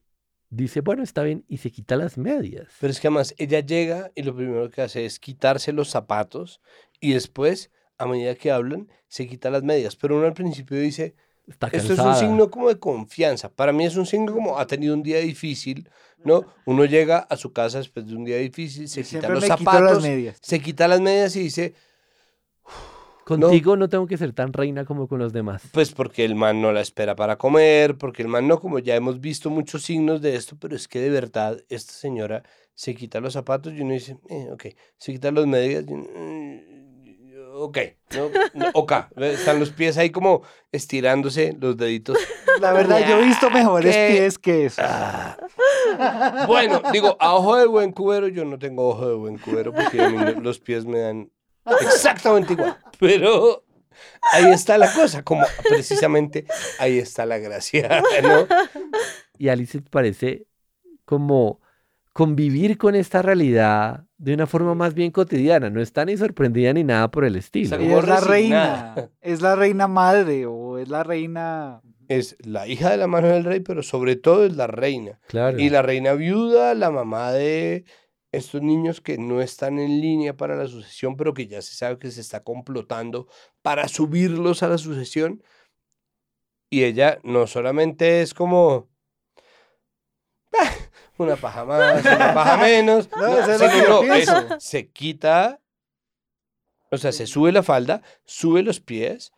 S3: dice, bueno, está bien, y se quita las medias.
S6: Pero es que además ella llega y lo primero que hace es quitarse los zapatos y después, a medida que hablan, se quita las medias. Pero uno al principio dice,
S3: Está
S6: esto es un signo como de confianza. Para mí es un signo como ha tenido un día difícil, ¿no? Uno llega a su casa después de un día difícil, se quita los zapatos,
S5: las medias.
S6: se quita las medias y dice,
S3: Contigo no. tengo que ser tan reina como con los demás.
S6: Pues porque el man no la espera para comer, porque el man no, como ya hemos visto muchos signos de esto, pero es que de verdad esta señora se quita los zapatos y uno dice, eh, ok, se quita las medias, y uno, "Mm, ok, no, no, ok, están los pies ahí como estirándose los deditos.
S5: La verdad, yo he visto mejores
S6: ¿Qué?
S5: pies que eso.
S6: Bueno, digo, a ojo de buen cubero, yo no tengo ojo de buen cubero porque a mí los pies me dan exactamente igual. Pero ahí está la cosa, como precisamente ahí está la gracia, ¿no?
S3: Y Alicent parece como convivir con esta realidad de una forma más bien cotidiana. No está ni sorprendida ni nada por el estilo.
S5: Y es la reina. Es la reina madre o es la reina.
S6: Es la hija de la mano del rey, pero sobre todo es la reina.
S3: Claro.
S6: Y la reina viuda, la mamá de estos niños que no están en línea para la sucesión, pero que ya se sabe que se está complotando para subirlos a la sucesión. Y ella no solamente es como "Ah, una paja más, una paja [laughs] menos,
S5: No,
S6: no,
S5: eso
S6: no, se quita, o sea, se sube la falda, sube los pies,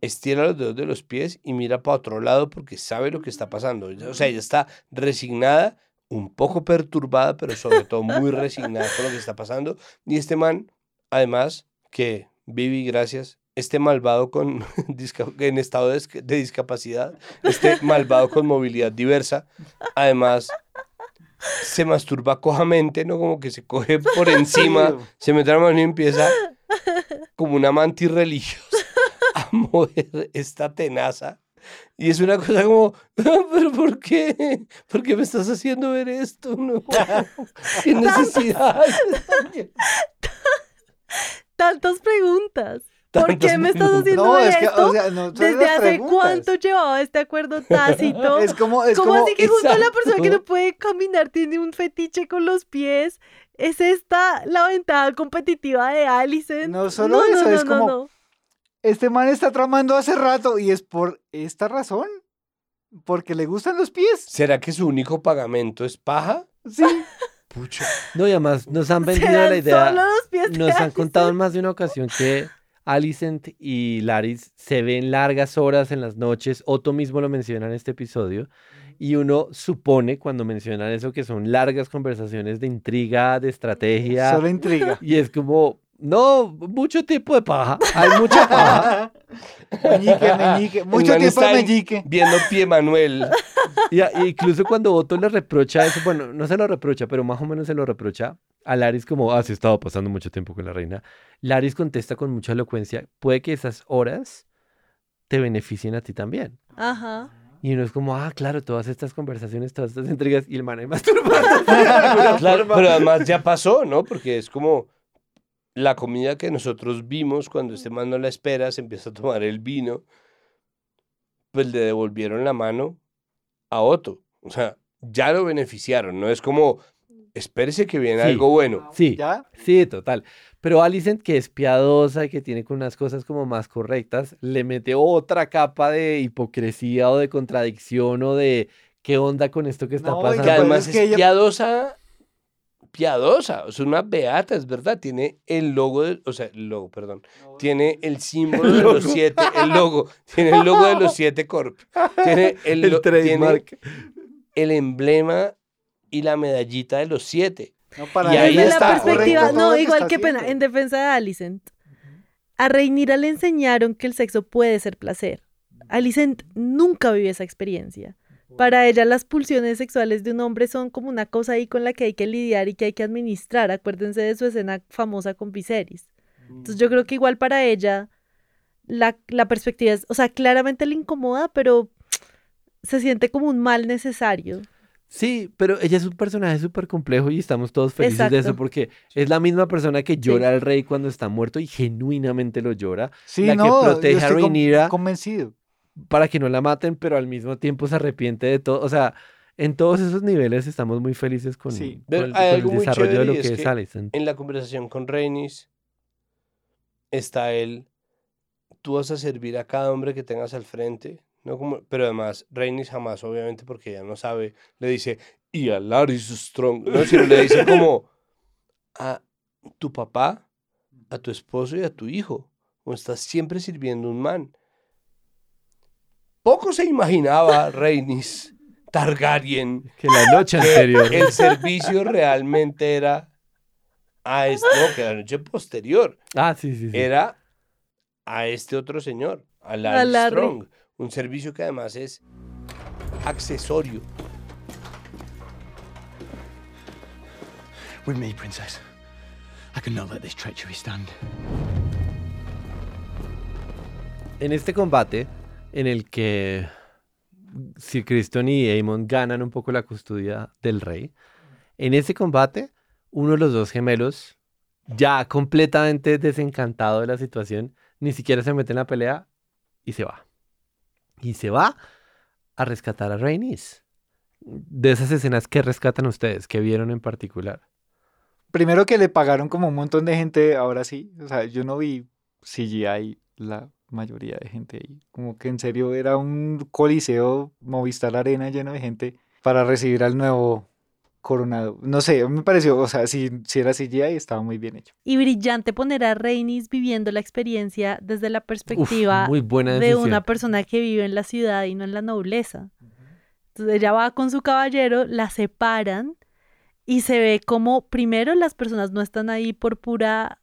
S6: estira los dedos de los pies y mira para otro lado porque sabe lo que está pasando. O sea, ella está resignada, un poco perturbada, pero sobre todo muy resignada con lo que está pasando. Y este man, además, que Vivi, gracias, este malvado con [laughs] en estado de discapacidad, este malvado con movilidad diversa, además se masturba cojamente, ¿no? Como que se coge [laughs] por encima, se mete la mano y empieza como una mantis religiosa a [laughs] mover esta tenaza. Y es una cosa como, ¿pero por qué? ¿Por qué me estás haciendo ver esto? No, [laughs] ¿Qué necesidad?
S2: Tantas preguntas. ¿Por qué me estás haciendo
S5: No, es que,
S2: esto?
S5: o sea, no son
S2: ¿Desde hace
S5: preguntas.
S2: cuánto llevaba este acuerdo tácito? [laughs]
S5: Es como- es
S2: ¿Cómo
S5: como-
S2: así que justo la persona que no puede caminar tiene un fetiche con los pies? ¿Es esta la ventaja competitiva de Alicent?
S5: No solo eso,
S2: no,
S5: es
S2: no,
S5: como.
S2: no.
S5: Este man está tramando hace rato y es por esta razón. Porque le gustan los pies.
S6: ¿Será que su único pagamento es paja?
S5: Sí.
S6: Pucha.
S3: No, y además nos han [laughs] vendido la idea.
S2: solo los pies de
S3: Nos han contado en más de una ocasión que Alicent y Laris se ven largas horas en las noches. Otto mismo lo menciona en este episodio. Y uno supone cuando mencionan eso que son largas conversaciones de intriga, de estrategia.
S5: Solo intriga. [laughs]
S3: Y es como, no, mucho tiempo de paja. Hay mucha paja. [laughs]
S5: Meñique, meñique.
S6: El
S5: Mucho tiempo
S6: está
S5: de meñique.
S6: Viendo pie Manuel. [laughs]
S3: Y, a- y incluso cuando Otto le reprocha eso, bueno, no se lo reprocha, pero más o menos se lo reprocha a Laris como, ah, sí, estaba pasando mucho tiempo con la reina. Laris contesta con mucha elocuencia, puede que esas horas te beneficien a ti también.
S2: Ajá.
S3: Y uno es como, ah, claro, todas estas conversaciones, todas estas intrigas, y el man [laughs] de alguna
S6: Claro, pero además ya pasó, ¿no? Porque es como la comida que nosotros vimos cuando este man no la espera, se empieza a tomar el vino, pues le devolvieron la mano a Otto. O sea, ya lo beneficiaron, no es como espérese que viene
S3: Sí.
S6: algo bueno.
S3: Sí, sí, total. Pero Alicent, que es piadosa y que tiene con unas cosas como más correctas, le mete otra capa de hipocresía o de contradicción o de qué onda con esto que está
S5: No, y
S3: pasando.
S6: Que además
S5: es
S6: es,
S5: que ella-
S6: piadosa, piadosa, es una beata, es verdad, tiene el logo, de- o sea, el logo, perdón, tiene el símbolo de los siete, el logo, tiene el logo de los siete corp, tiene el,
S3: El
S6: lo- tiene
S3: trademark.
S6: el emblema y la medallita de los siete.
S5: No, para
S6: Y ahí
S5: ella
S2: Desde
S6: está,
S2: la perspectiva, no, igual que pena, en defensa de Alicent. A Reinira le enseñaron que el sexo puede ser placer. Alicent nunca vivió esa experiencia. Para ella las pulsiones sexuales de un hombre son como una cosa ahí con la que hay que lidiar y que hay que administrar. Acuérdense de su escena famosa con Viserys. Entonces yo creo que igual para ella la, la perspectiva es, o sea, claramente le incomoda, pero se siente como un mal necesario.
S3: Sí, pero ella es un personaje súper complejo y estamos todos felices de eso porque es la misma persona que llora al rey cuando está muerto y genuinamente lo llora.
S5: Sí,
S3: la
S5: no,
S3: que
S5: yo
S3: protege a
S5: estoy con-
S3: Rhaenyra
S5: convencido.
S3: Para que no la maten, pero al mismo tiempo se arrepiente de todo. O sea, en todos esos niveles estamos muy felices con,
S5: Sí.
S3: con
S6: Pero
S3: el, con desarrollo de lo que
S6: es que
S3: Alicent.
S6: En la conversación con Rhaenys está él, tú vas a servir a cada hombre que tengas al frente, no como, pero además Rhaenys jamás, obviamente, porque ella no sabe, le dice, y a Larys Strong, no, sino le dice como a tu papá, a tu esposo y a tu hijo, o estás siempre sirviendo un man. Poco se imaginaba Rhaenys Targaryen
S3: Que la noche anterior.
S6: el servicio realmente era a este, no, que la noche posterior
S3: Ah, sí, sí, sí.
S6: era a este otro señor, a
S2: A
S6: Larry
S2: Larry.
S6: Strong, un servicio que además es accesorio.
S11: With me, Princess. I cannot let this treachery stand.
S3: En este combate, en el que Sir Criston y Aemon ganan un poco la custodia del rey, en ese combate, uno de los dos gemelos, ya completamente desencantado de la situación, ni siquiera se mete en la pelea y se va. Y se va a rescatar a Rhaenys. De esas escenas que rescatan ustedes, que vieron en particular.
S5: Primero que le pagaron como un montón de gente, ahora sí. O sea, yo no vi CGI la mayoría de gente ahí. Como que en serio era un coliseo Movistar Arena lleno de gente para recibir al nuevo coronado. No sé, me pareció, o sea, si, si era CGI estaba muy bien hecho.
S2: Y brillante poner a Rhaenys viviendo la experiencia desde la perspectiva
S3: muy buena
S2: de una persona que vive en la ciudad y no en la nobleza. Entonces ella va con su caballero, la separan y se ve como primero las personas no están ahí por pura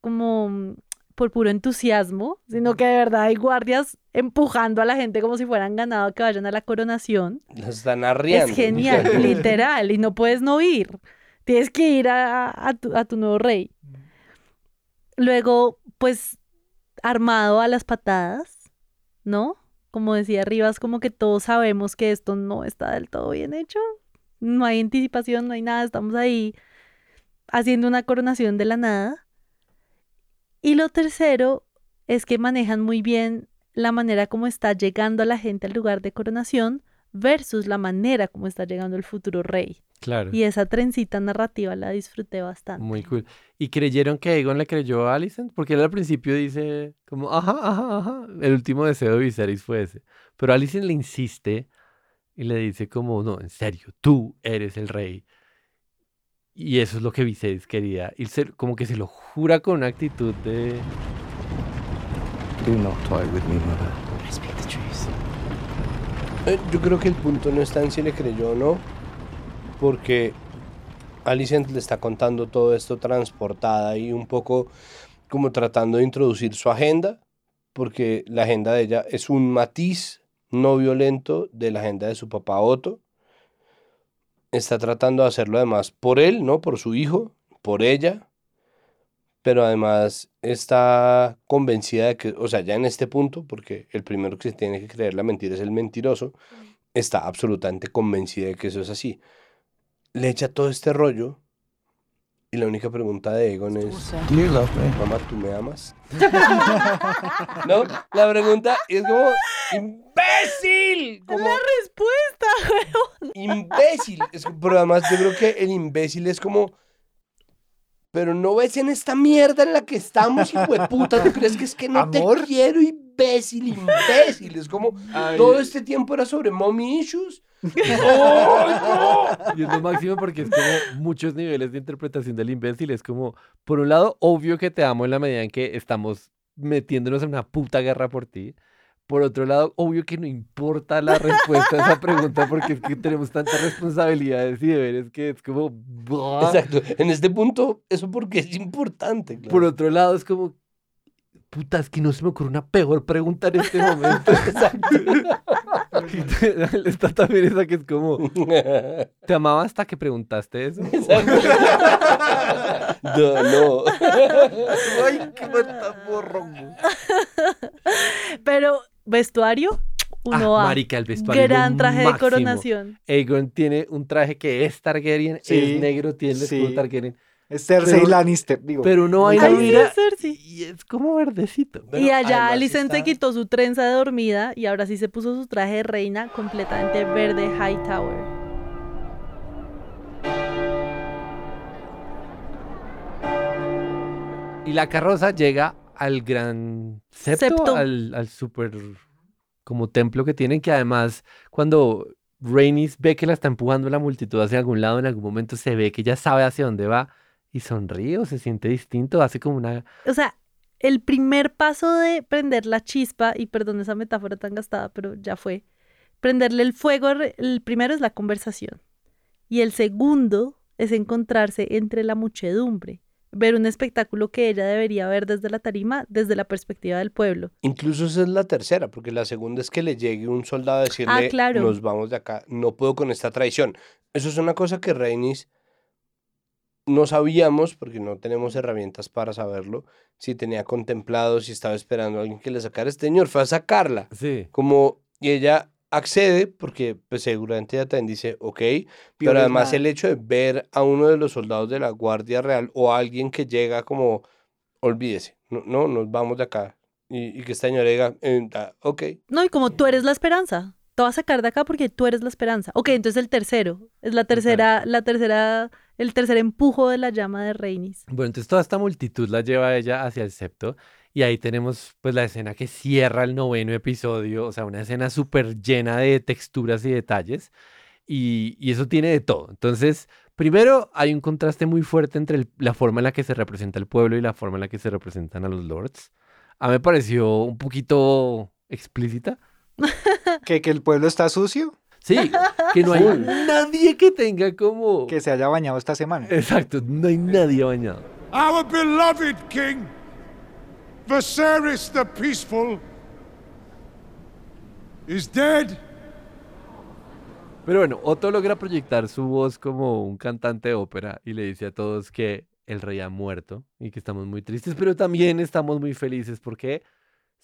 S2: como por puro entusiasmo, sino que de verdad hay guardias empujando a la gente como si fueran ganado que vayan a la coronación.
S6: Los están arriando.
S2: Es genial, [laughs] literal, y no puedes no ir. Tienes que ir a, a tu, a tu nuevo rey. Luego, pues, armado a las patadas, ¿no? Como decía Rivas, como que todos sabemos que esto no está del todo bien hecho. No hay anticipación, no hay nada, estamos ahí haciendo una coronación de la nada. Y lo tercero es que manejan muy bien la manera como está llegando la gente al lugar de coronación versus la manera como está llegando el futuro rey.
S3: Claro.
S2: Y esa trencita narrativa la disfruté bastante.
S3: Muy cool. ¿Y creyeron que Aegon le creyó a Alicent? Porque él al principio dice como, ajá, ajá, ajá. El último deseo de Viserys fue ese. Pero Alicent le insiste y le dice como, no, en serio, tú eres el rey. Y eso es lo que Viserys quería. Y se- como que se lo jura con una actitud de...
S11: Do not toy with me, mother. I speak the truth.
S6: Eh, Yo creo que el punto no está en si le creyó o no, porque Alicent le está contando todo esto transportada y un poco como tratando de introducir su agenda, porque la agenda de ella es un matiz no violento de la agenda de su papá Otto. Está tratando de hacerlo además por él, ¿no? Por su hijo, por ella, pero además está convencida de que, o sea, ya en este punto, porque el primero que se tiene que creer la mentira es el mentiroso, está absolutamente convencida de que eso es así. Le echa todo este rollo Y la única pregunta de Egon es,
S8: Do you love me?
S6: mamá, ¿tú me amas? [laughs] no, la pregunta es como, imbécil. Como,
S2: La respuesta, [laughs] weón.
S6: imbécil. Es pero además yo creo que el imbécil es como, pero no ves en esta mierda en la que estamos, hijo de puta. ¿Tú crees que es que no
S5: ¿Amor?
S6: te quiero, imbécil, imbécil? Es como, todo este tiempo era sobre mommy issues. ¡Ay, no! [laughs]
S3: Y es lo máximo porque es como muchos niveles de interpretación del imbécil. Es como, por un lado, obvio que te amo en la medida en que estamos metiéndonos en una puta guerra por ti. Por otro lado, obvio que no importa la respuesta a esa pregunta porque es que tenemos tantas responsabilidades y deberes que es como... ¡buah!
S6: Exacto. En este punto, eso porque es importante. claro.
S3: Por otro lado, es como... Puta, es que no se me ocurre una peor pregunta en este momento. [laughs] [laughs] Está también esa que es como... [laughs] ¿Te amaba hasta que preguntaste eso?
S6: No, no.
S3: Ay, qué mataporro.
S2: Pero, vestuario, uno
S3: ah,
S2: a
S3: marica, el vestuario
S2: Gran traje de coronación.
S3: Aegon tiene un traje que es Targaryen,
S5: Sí,
S3: es negro, tiene el escudo
S5: sí.
S3: Targaryen.
S5: Es Cersei
S3: Pero-
S5: Lannister, digo.
S3: Pero no hay
S2: Ay,
S3: la
S2: sí,
S3: mira
S2: es Cersei.
S3: y es como verdecito.
S2: y allá Alicent se quitó su trenza de dormida y ahora sí se puso su traje de reina completamente verde Hightower.
S3: Y la carroza llega al gran septo,
S2: Septo.
S3: al, al super como templo que tienen, que además cuando Rhaenys ve que la está empujando la multitud hacia algún lado, en algún momento se ve que ya sabe hacia dónde va y sonríe o se siente distinto, hace como una...
S2: O sea, el primer paso de prender la chispa, y perdón esa metáfora tan gastada, pero ya fue, prenderle el fuego, el primero es la conversación. Y el segundo es encontrarse entre la muchedumbre, ver un espectáculo que ella debería ver desde la tarima, desde la perspectiva del pueblo.
S6: Incluso esa es la tercera, porque la segunda es que le llegue un soldado a decirle,
S2: Ah, claro.
S6: nos vamos de acá, no puedo con esta traición. Eso es una cosa que Rhaenys no sabíamos, porque no tenemos herramientas para saberlo, si tenía contemplado, si estaba esperando a alguien que le sacara. Este señor fue a sacarla.
S3: Sí.
S6: Como, y ella accede, porque pues, seguramente ella también dice, ok, pero además
S5: nada.
S6: el hecho de ver a uno de los soldados de la Guardia Real o a alguien que llega como, olvídese, no, no nos vamos de acá. Y, y que esta señora diga, eh, ah, ok,
S2: No, y como tú eres la esperanza, te vas a sacar de acá porque tú eres la esperanza. Ok, entonces el tercero, es la tercera, la tercera, el tercer empujo de la llama de Rhaenys.
S3: Bueno, entonces toda esta multitud la lleva a ella hacia el septo y ahí tenemos pues la escena que cierra el noveno episodio, o sea, una escena súper llena de texturas y detalles y, y eso tiene de todo. Entonces, primero hay un contraste muy fuerte entre el- la forma en la que se representa el pueblo y la forma en la que se representan a los lords. A mí me pareció un poquito explícita. [laughs]
S5: ¿Que, que el pueblo está sucio,
S3: Sí, que no hay nadie que tenga como...
S5: que se haya bañado esta semana.
S3: Exacto, no hay nadie bañado.
S12: Our beloved king, Viserys the Peaceful, is dead.
S3: Pero bueno, Otto logra proyectar su voz como un cantante de ópera y le dice a todos que el rey ha muerto y que estamos muy tristes, pero también estamos muy felices porque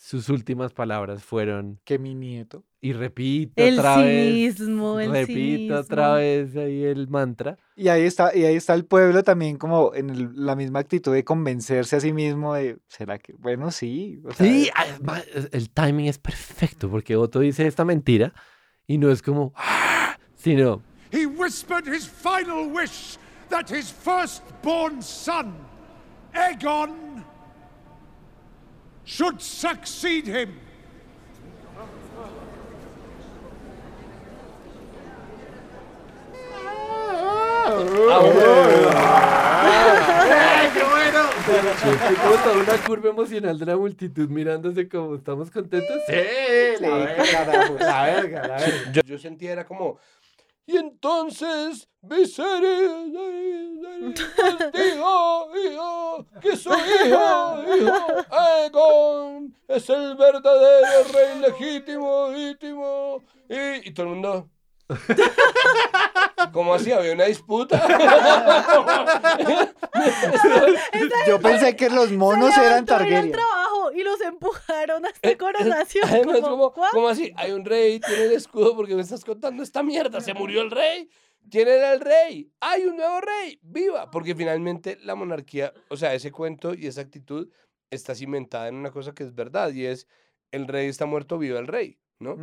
S3: sus últimas palabras fueron
S5: Que mi nieto.
S3: y repito
S2: El
S3: otra
S2: cinismo,
S3: vez,
S2: el
S3: repito otra
S2: cinismo.
S3: vez ahí el mantra.
S5: Y ahí está, y ahí está el pueblo también como en el- la misma actitud de convencerse a sí mismo de, ¿será que? Bueno, sí. o sea,
S3: Sí, además, el timing es perfecto porque Otto dice esta mentira y no es como, "Ah", sino,
S12: He whispered his final wish that his firstborn son, Aegon, should succeed him.
S3: es como toda una curva emocional de la multitud mirándose como, ¿estamos contentos? Sí, la verga, la verga, la verga.
S6: yo, yo sentía era como, y entonces Viserys dijo, hijo, que su hijo, hijo, Aegon, es el verdadero rey legítimo, legítimo, y, y todo el mundo... [laughs] ¿Cómo así? ¿Había una disputa? [laughs]
S5: Yo pensé que los monos eran Targaryen.
S2: Y los empujaron a esta coronación.
S6: Eh, Además,
S2: como,
S6: ¿cómo, así? Hay un rey, tiene el escudo porque me estás contando esta mierda. ¿Se murió el rey? ¿Quién era el rey? ¡Hay un nuevo rey! ¡Viva! Porque finalmente la monarquía, o sea, ese cuento y esa actitud está cimentada en una cosa que es verdad y es el rey está muerto, viva el rey, ¿no?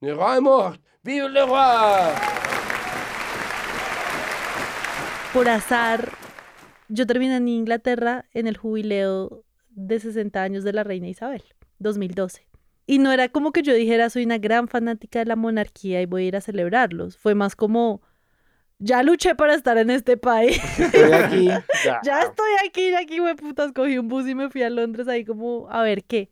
S6: Le roi est mort, vive le roi.
S2: Por azar, yo terminé en Inglaterra en el jubileo de 60 años de la reina Isabel, 2012. Y no era como que yo dijera soy una gran fanática de la monarquía y voy a ir a celebrarlos. Fue más como, ya luché para estar en este país.
S5: Estoy aquí. [laughs] Ya.
S2: ya estoy aquí, ya aquí, me putas, cogí un bus y me fui a Londres ahí como a ver qué.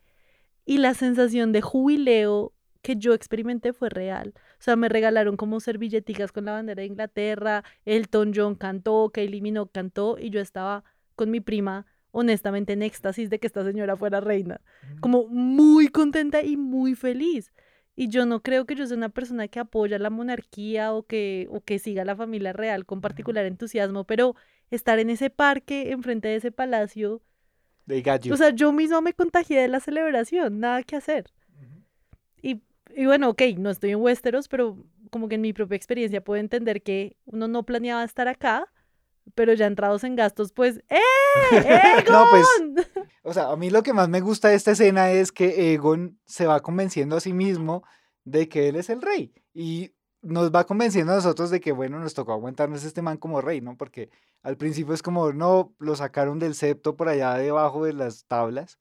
S2: Y la sensación de jubileo que yo experimenté fue real. O sea, me regalaron como servilleticas con la bandera de Inglaterra, Elton John cantó, Kylie Minogue cantó y yo estaba con mi prima honestamente en éxtasis de que esta señora fuera reina. Como muy contenta y muy feliz. Y yo no creo que yo sea una persona que apoya la monarquía o que, o que siga la familia real con particular entusiasmo, pero estar en ese parque, enfrente de ese palacio,
S5: They got you.
S2: o sea, yo misma me contagié de la celebración, nada que hacer. y, y bueno, ok, no estoy en Westeros, pero como que en mi propia experiencia puedo entender que uno no planeaba estar acá, pero ya entrados en gastos, pues, ¡eh! [laughs]
S5: No, pues,
S2: ¡Egon! [laughs]
S5: O sea, a mí lo que más me gusta de esta escena es que Egon se va convenciendo a sí mismo de que él es el rey. Y nos va convenciendo a nosotros de que, bueno, nos tocó aguantarnos este man como rey, ¿no? Porque al principio es como, no, lo sacaron del septo por allá debajo de las tablas.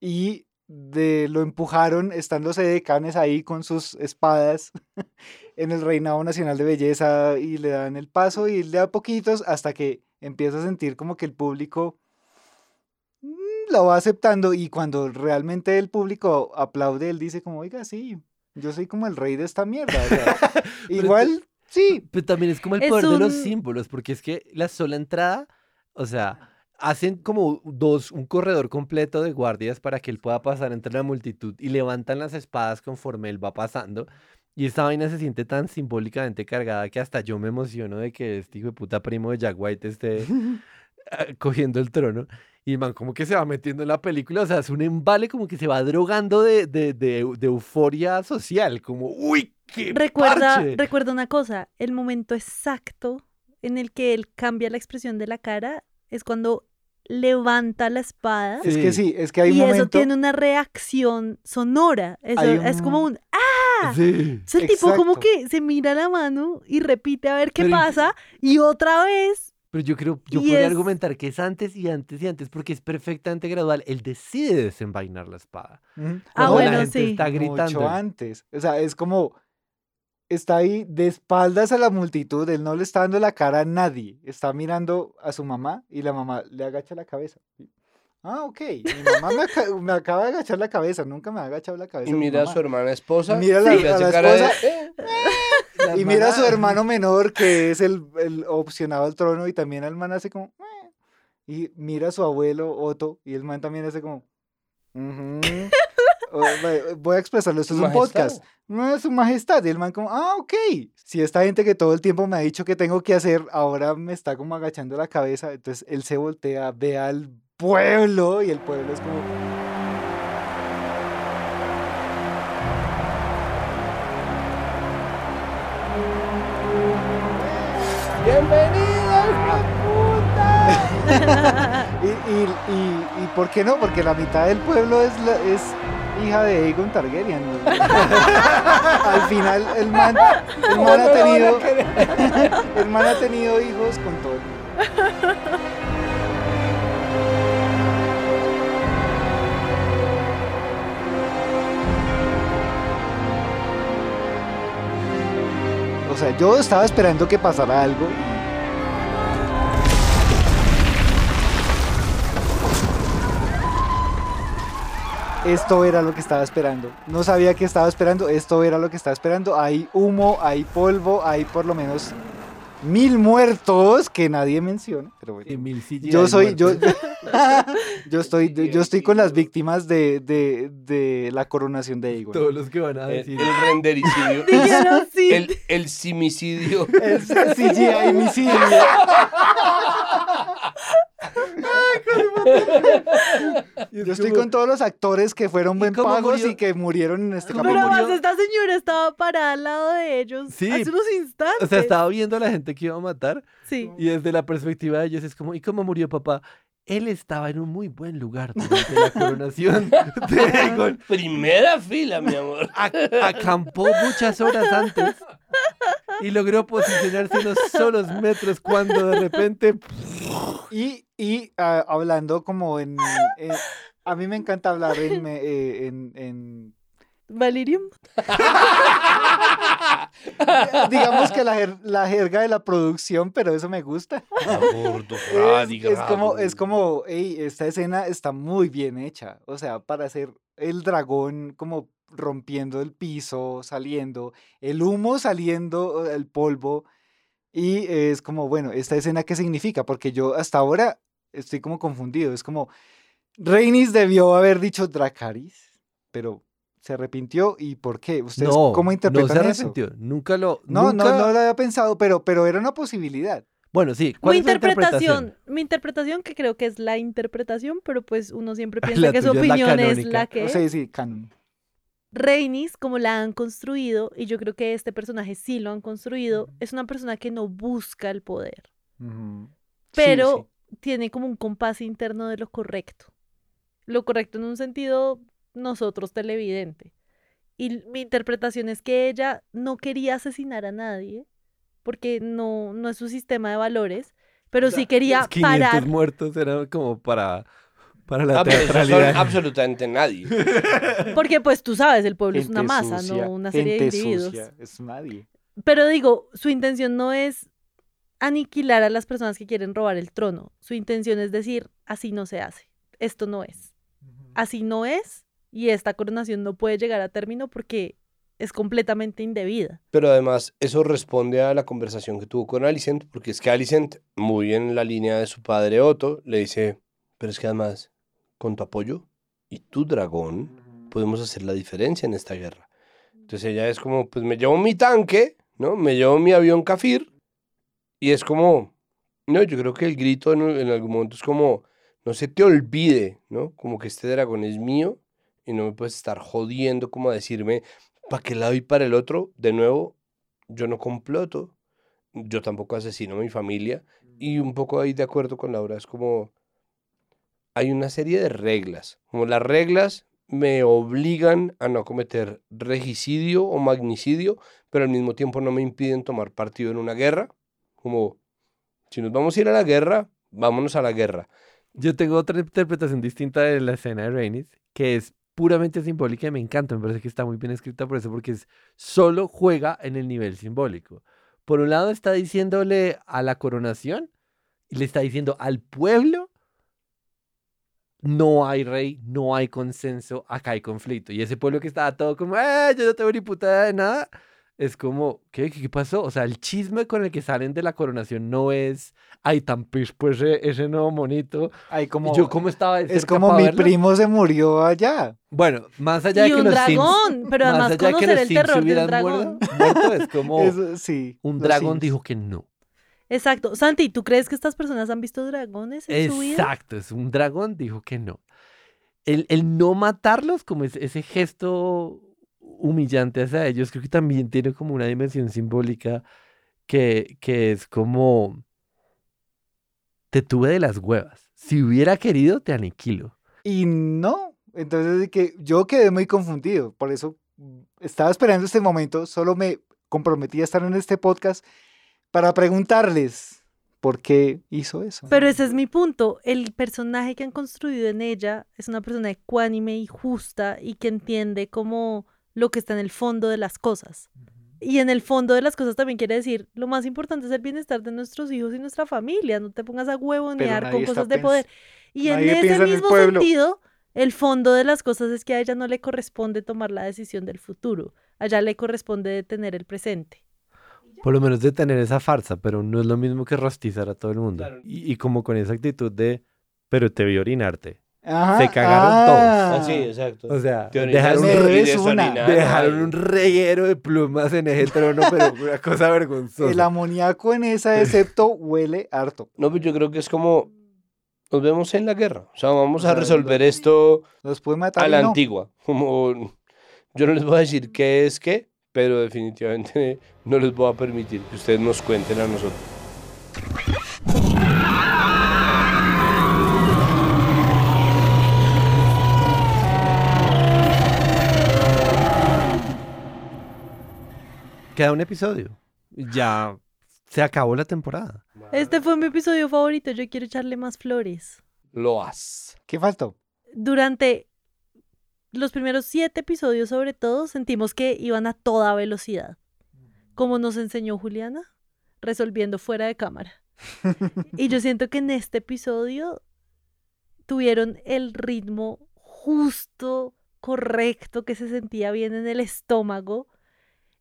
S5: Y de, lo empujaron estando canes ahí con sus espadas [laughs] en el Reinado Nacional de Belleza y le dan el paso y le da poquitos hasta que empieza a sentir como que el público mm, lo va aceptando y cuando realmente el público aplaude, él dice como, oiga, sí, yo soy como el rey de esta mierda. o sea, [laughs] igual, sí.
S3: Pero también es como el
S2: Es
S3: poder de los símbolos, porque es que la sola entrada, o sea, hacen como dos, un corredor completo de guardias para que él pueda pasar entre la multitud y levantan las espadas conforme él va pasando. Y esta vaina se siente tan simbólicamente cargada que hasta yo me emociono de que este hijo de puta primo de Jack White esté ah, [laughs] cogiendo el trono. Y el man como que se va metiendo en la película, o sea, es un embale como que se va drogando de, de, de, de euforia social, como, uy, qué
S2: Recuerda,
S3: parche".
S2: recuerda una cosa, el momento exacto en el que él cambia la expresión de la cara es cuando levanta la espada.
S5: Es que sí, es que hay
S2: y
S5: un
S2: eso
S5: momento...
S2: tiene una reacción sonora. Eso es como
S5: un-
S2: ¡ah!
S3: Sí.
S2: Es el tipo como que se mira la mano y repite a ver qué
S3: Pero-
S2: pasa y otra vez.
S3: Pero yo creo, yo
S2: Y
S3: podría
S2: es-
S3: argumentar que es antes y antes y antes, porque es perfectamente gradual. Él decide desenvainar la espada.
S2: Ah, bueno,
S3: la gente
S2: sí.
S3: está gritando.
S5: Mucho antes. O sea, es como está ahí de espaldas a la multitud, él no le está dando la cara a nadie, está mirando a su mamá y la mamá le agacha la cabeza. Ah, ok. Mi mamá me, me acaba de agachar la cabeza, nunca me ha agachado la cabeza.
S6: Y
S5: mi
S6: mira a su hermana esposa.
S5: Mira a [laughs] la,
S6: y
S5: a la
S6: de, "Eh".
S5: mira a su hermano menor que es el, el opcionado al trono y también el man hace como... "Eh". Y mira a su abuelo Otto y el man también hace como... Voy a expresarlo, esto es un podcast. No es su majestad. Y el man como, ah, ok. Si esta gente que todo el tiempo me ha dicho que tengo que hacer, ahora me está como agachando la cabeza. Entonces él se voltea, ve al pueblo y el pueblo es como...
S6: ¡Bienvenido, [laughs]
S5: y, y, y, y por qué no? Porque la mitad del pueblo es, la- es hija de Aegon Targaryen. ¿no? [laughs] Al final el man, el man ha tenido [laughs] el man ha tenido hijos con todo. O sea, yo estaba esperando que pasara algo. Esto era lo que estaba esperando. No sabía que estaba esperando. Esto era lo que estaba esperando. Hay humo, hay polvo, hay por lo menos mil muertos que nadie menciona. Pero bueno.
S3: Y mil
S5: Yo soy, yo, [laughs] yo estoy, yo estoy con las víctimas de, de, de la coronación de Aegon.
S3: Todos los que van a
S6: El,
S3: decir.
S6: el rendericidio. [laughs]
S2: Sí.
S6: El, el simicidio.
S5: El CGI misidio. [laughs] [laughs] Yo estoy con todos los actores que fueron buen pagos
S3: murió?
S5: y que murieron en este
S2: Pero
S5: capítulo.
S2: además esta señora estaba parada al lado de ellos
S3: Sí.
S2: hace unos instantes.
S3: O sea, estaba viendo a la gente que iba a matar.
S2: Sí.
S3: Y desde la perspectiva de ellos es como, ¿y cómo murió papá? Él estaba en un muy buen lugar durante la [laughs] coronación de Aegon.
S6: Primera fila, mi amor.
S3: Ac- acampó muchas horas antes y logró posicionarse unos solos metros cuando de repente
S5: Y, y ah, hablando como en, en- A mí me encanta hablar en... eh, en, en-
S2: Valirium. [laughs]
S5: digamos que la, jer- la jerga de la producción, pero eso me gusta. [laughs] Es, es como, es como, "Ey, esta escena está muy bien hecha. O sea, para hacer el dragón como rompiendo el piso, saliendo, el humo saliendo, el polvo. Y es como, bueno, ¿esta escena qué significa? Porque yo hasta ahora estoy como confundido. Es como, Rhaenys debió haber dicho Dracaris, pero se arrepintió. ¿Y por qué? ¿Ustedes
S3: no,
S5: cómo
S3: no
S5: interpretan
S3: se
S5: eso?
S3: arrepintió. Nunca lo.
S5: No,
S3: nunca...
S5: no, no lo había pensado, pero, pero era una posibilidad.
S3: Bueno, sí.
S2: Mi
S3: ¿Cuál es tu
S2: interpretación, mi interpretación, que creo que es la interpretación, pero pues uno siempre [laughs] piensa
S3: La
S2: que su
S3: tuya es la
S2: opinión es la que
S5: O sea, sí, canon.
S2: Como la han construido, y yo creo que este personaje sí lo han construido, es una persona que no busca el poder, pero tiene como un compás interno de lo correcto. Lo correcto en un sentido nosotros televidente. Y mi interpretación es que ella no quería asesinar a nadie, porque no, no es su sistema de valores, pero sí quería
S3: Los 500
S2: parar.
S3: muertos era como para, para la
S6: Ah, son absolutamente nadie. [laughs]
S2: Porque pues tú sabes, el pueblo es una masa,
S5: sucia,
S2: no una serie de individuos.
S5: sucia, es nadie.
S2: Pero digo, su intención no es aniquilar a las personas que quieren robar el trono. Su intención es decir, así no se hace. Esto no es. Así no es y esta coronación no puede llegar a término porque es completamente indebida.
S6: Pero además, eso responde a la conversación que tuvo con Alicent, porque es que Alicent, muy en la línea de su padre Otto, le dice, pero es que además, con tu apoyo y tu dragón, podemos hacer la diferencia en esta guerra. Entonces ella es como, pues me llevo mi tanque, ¿no? Me llevo mi avión Kafir, y es como, no, yo creo que el grito en, algún momento es como, no se te olvide, ¿no? Como que este dragón es mío y no me puedes estar jodiendo como a decirme para qué lado y para el otro. De nuevo, yo no comploto, yo tampoco asesino a mi familia y un poco ahí de acuerdo con Laura, es como hay una serie de reglas, como las reglas me obligan a no cometer regicidio o magnicidio, pero al mismo tiempo no me impiden tomar partido en una guerra, como si nos vamos a ir a la guerra, vámonos a la guerra.
S3: Yo tengo otra interpretación distinta de la escena de Rhaenys, que es puramente simbólica y me encanta, me parece que está muy bien escrita por eso, porque es solo juega en el nivel simbólico. Por un lado está diciéndole a la coronación le está diciendo al pueblo, no hay rey, no hay consenso, acá hay conflicto. Y ese pueblo que estaba todo como, eh, yo no tengo ni putada de nada, es como, ¿qué, ¿qué pasó? O sea, el chisme con el que salen de la coronación no es, ay, tan pis, pues ese, nuevo monito.
S5: Ay, como,
S3: yo cómo estaba de
S5: Es como mi
S3: verlo.
S5: primo se murió allá.
S3: Bueno, más allá
S2: Y
S3: de que
S2: un
S3: los Sims-
S2: dragón, pero
S3: más
S2: además
S3: allá de que
S2: conocer
S3: los
S2: el
S3: Sims
S2: terror del
S3: hubieran
S2: dragón.
S3: muerto, muerto, es como [laughs]
S5: Eso, sí,
S3: un dragón
S5: Sims.
S3: dijo que no.
S2: Exacto. Santi, ¿tú crees que estas personas han visto dragones en su vida?
S3: Exacto, es un dragón dijo que no. El, el no matarlos, como ese, ese gesto humillante hacia ellos, creo que también tiene como una dimensión simbólica que, que es como te tuve de las huevas. Si hubiera querido, te aniquilo.
S5: Y no. Entonces que yo quedé muy confundido. Por eso mm, estaba esperando este momento. Solo me comprometí a estar en este podcast para preguntarles por qué hizo eso.
S2: Pero ese es mi punto. El personaje que han construido en ella es una persona ecuánime y justa y que entiende como lo que está en el fondo de las cosas. Y en el fondo de las cosas también quiere decir, lo más importante es el bienestar de nuestros hijos y nuestra familia. No te pongas a huevonear con cosas de poder. Y en ese
S5: piensa en el
S2: mismo sentido, el fondo de las cosas es que a ella no le corresponde tomar la decisión del futuro. A ella le corresponde detener el presente.
S3: Por lo menos de tener esa farsa, pero no es lo mismo que rostizar a todo el mundo. Y, y como con esa actitud de, pero te vi orinarte.
S5: Ajá,
S3: Se cagaron
S5: ah.
S3: todos.
S6: Ah, sí, exacto.
S3: O sea, dejaron, un,
S5: debes una.
S3: dejaron un reguero de plumas en ese trono, pero [laughs] una cosa vergonzosa.
S5: El amoníaco en esa excepto huele harto.
S6: No, pues yo creo que es como Nos vemos en la guerra. O sea, vamos a resolver esto
S5: Los puede matar.
S6: a la
S5: no.
S6: antigua. Como yo no les voy a decir qué es qué, pero definitivamente no les voy a permitir que ustedes nos cuenten a nosotros.
S3: Queda un episodio. Ya se acabó la temporada.
S2: Este fue mi episodio favorito. Yo quiero echarle más flores.
S6: Lo has.
S5: ¿Qué faltó?
S2: Durante los primeros siete episodios, sobre todo, sentimos que iban a toda velocidad. Como nos enseñó Juliana, resolviendo fuera de cámara. [laughs] Y yo siento que en este episodio tuvieron el ritmo justo, correcto, que se sentía bien en el estómago.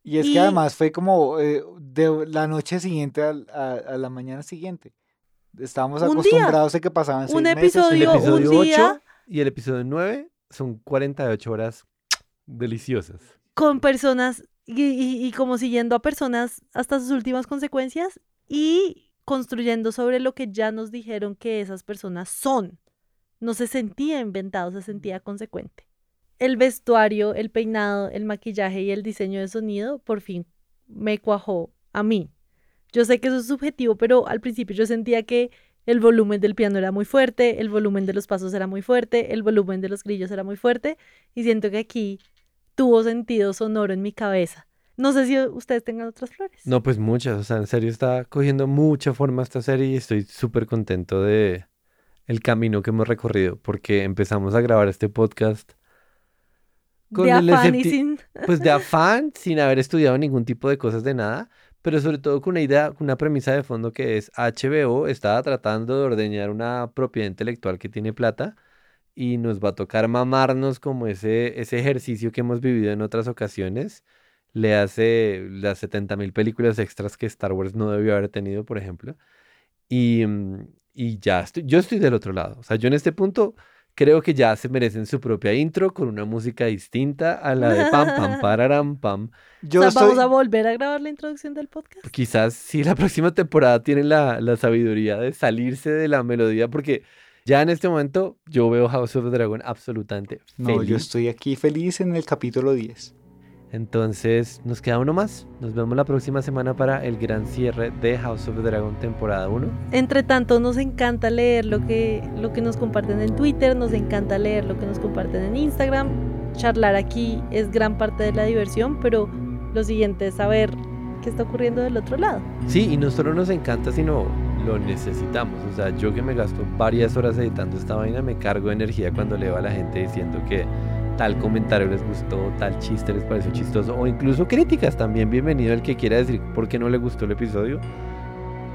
S5: Y es
S2: Y-
S5: que además fue como eh, de la noche siguiente a, a la mañana siguiente. Estábamos
S2: Un día.
S5: acostumbrados a que pasaban seis
S2: Un
S5: meses.
S2: episodio,
S3: El episodio
S2: un
S3: 8
S2: día
S3: y el episodio 9 son 48 horas deliciosas.
S2: con personas y, y- y como siguiendo a personas hasta sus últimas consecuencias y construyendo sobre lo que ya nos dijeron que esas personas son. No se sentía inventado, se sentía consecuente. El vestuario, el peinado, el maquillaje y el diseño de sonido por fin me cuajó a mí. Yo sé que eso es subjetivo, pero al principio yo sentía que el volumen del piano era muy fuerte, el volumen de los pasos era muy fuerte, el volumen de los grillos era muy fuerte y siento que aquí tuvo sentido sonoro en mi cabeza. No sé si ustedes tengan otras flores.
S3: No, pues muchas. O sea, en serio está cogiendo mucha forma esta serie y estoy súper contento de el camino que hemos recorrido porque empezamos a grabar este podcast
S2: De afán y sin-
S3: Pues de [laughs] afán, sin haber estudiado ningún tipo de cosas de nada, pero sobre todo con una idea, con una premisa de fondo que es HBO estaba tratando de ordeñar una propiedad intelectual que tiene plata y nos va a tocar mamarnos como ese, ese ejercicio que hemos vivido en otras ocasiones. Le hace las 70 mil películas extras que Star Wars no debió haber tenido, por ejemplo. Y, mm, y ya estoy, yo estoy del otro lado. O sea, yo en este punto creo que ya se merecen su propia intro con una música distinta a la de pam, pam, [laughs] pararam, pam.
S5: Yo
S2: o sea,
S5: estoy-
S2: vamos a volver a grabar la introducción del podcast.
S3: Quizás si la próxima temporada tienen la, la sabiduría de salirse de la melodía, porque ya en este momento yo veo House of the Dragon absolutamente
S5: No, yo
S3: feliz.
S5: estoy aquí feliz en el capítulo 10.
S3: Entonces nos queda uno más. Nos vemos la próxima semana para el gran cierre de House of the Dragon temporada 1.
S2: Entre tanto, nos encanta leer lo que, lo que nos comparten en Twitter, nos encanta leer lo que nos comparten en Instagram. Charlar aquí es gran parte de la diversión, pero lo siguiente es saber qué está ocurriendo del otro lado.
S3: Sí, y no solo nos encanta, sino lo necesitamos. O sea, yo que me gasto varias horas editando esta vaina, me cargo de energía cuando leo a la gente diciendo que tal comentario les gustó, tal chiste les pareció chistoso, o incluso críticas también. Bienvenido el que quiera decir por qué no le gustó el episodio.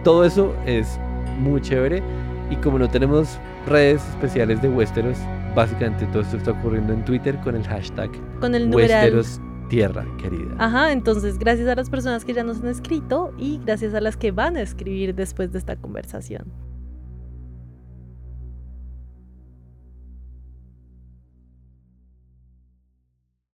S3: Todo eso es muy chévere. Y como no tenemos redes especiales de Westeros, básicamente todo esto está ocurriendo en Twitter con el hashtag
S2: Con el.
S3: Westeros Tierra Querida.
S2: Ajá, entonces gracias a las personas que ya nos han escrito y gracias a las que van a escribir después de esta conversación.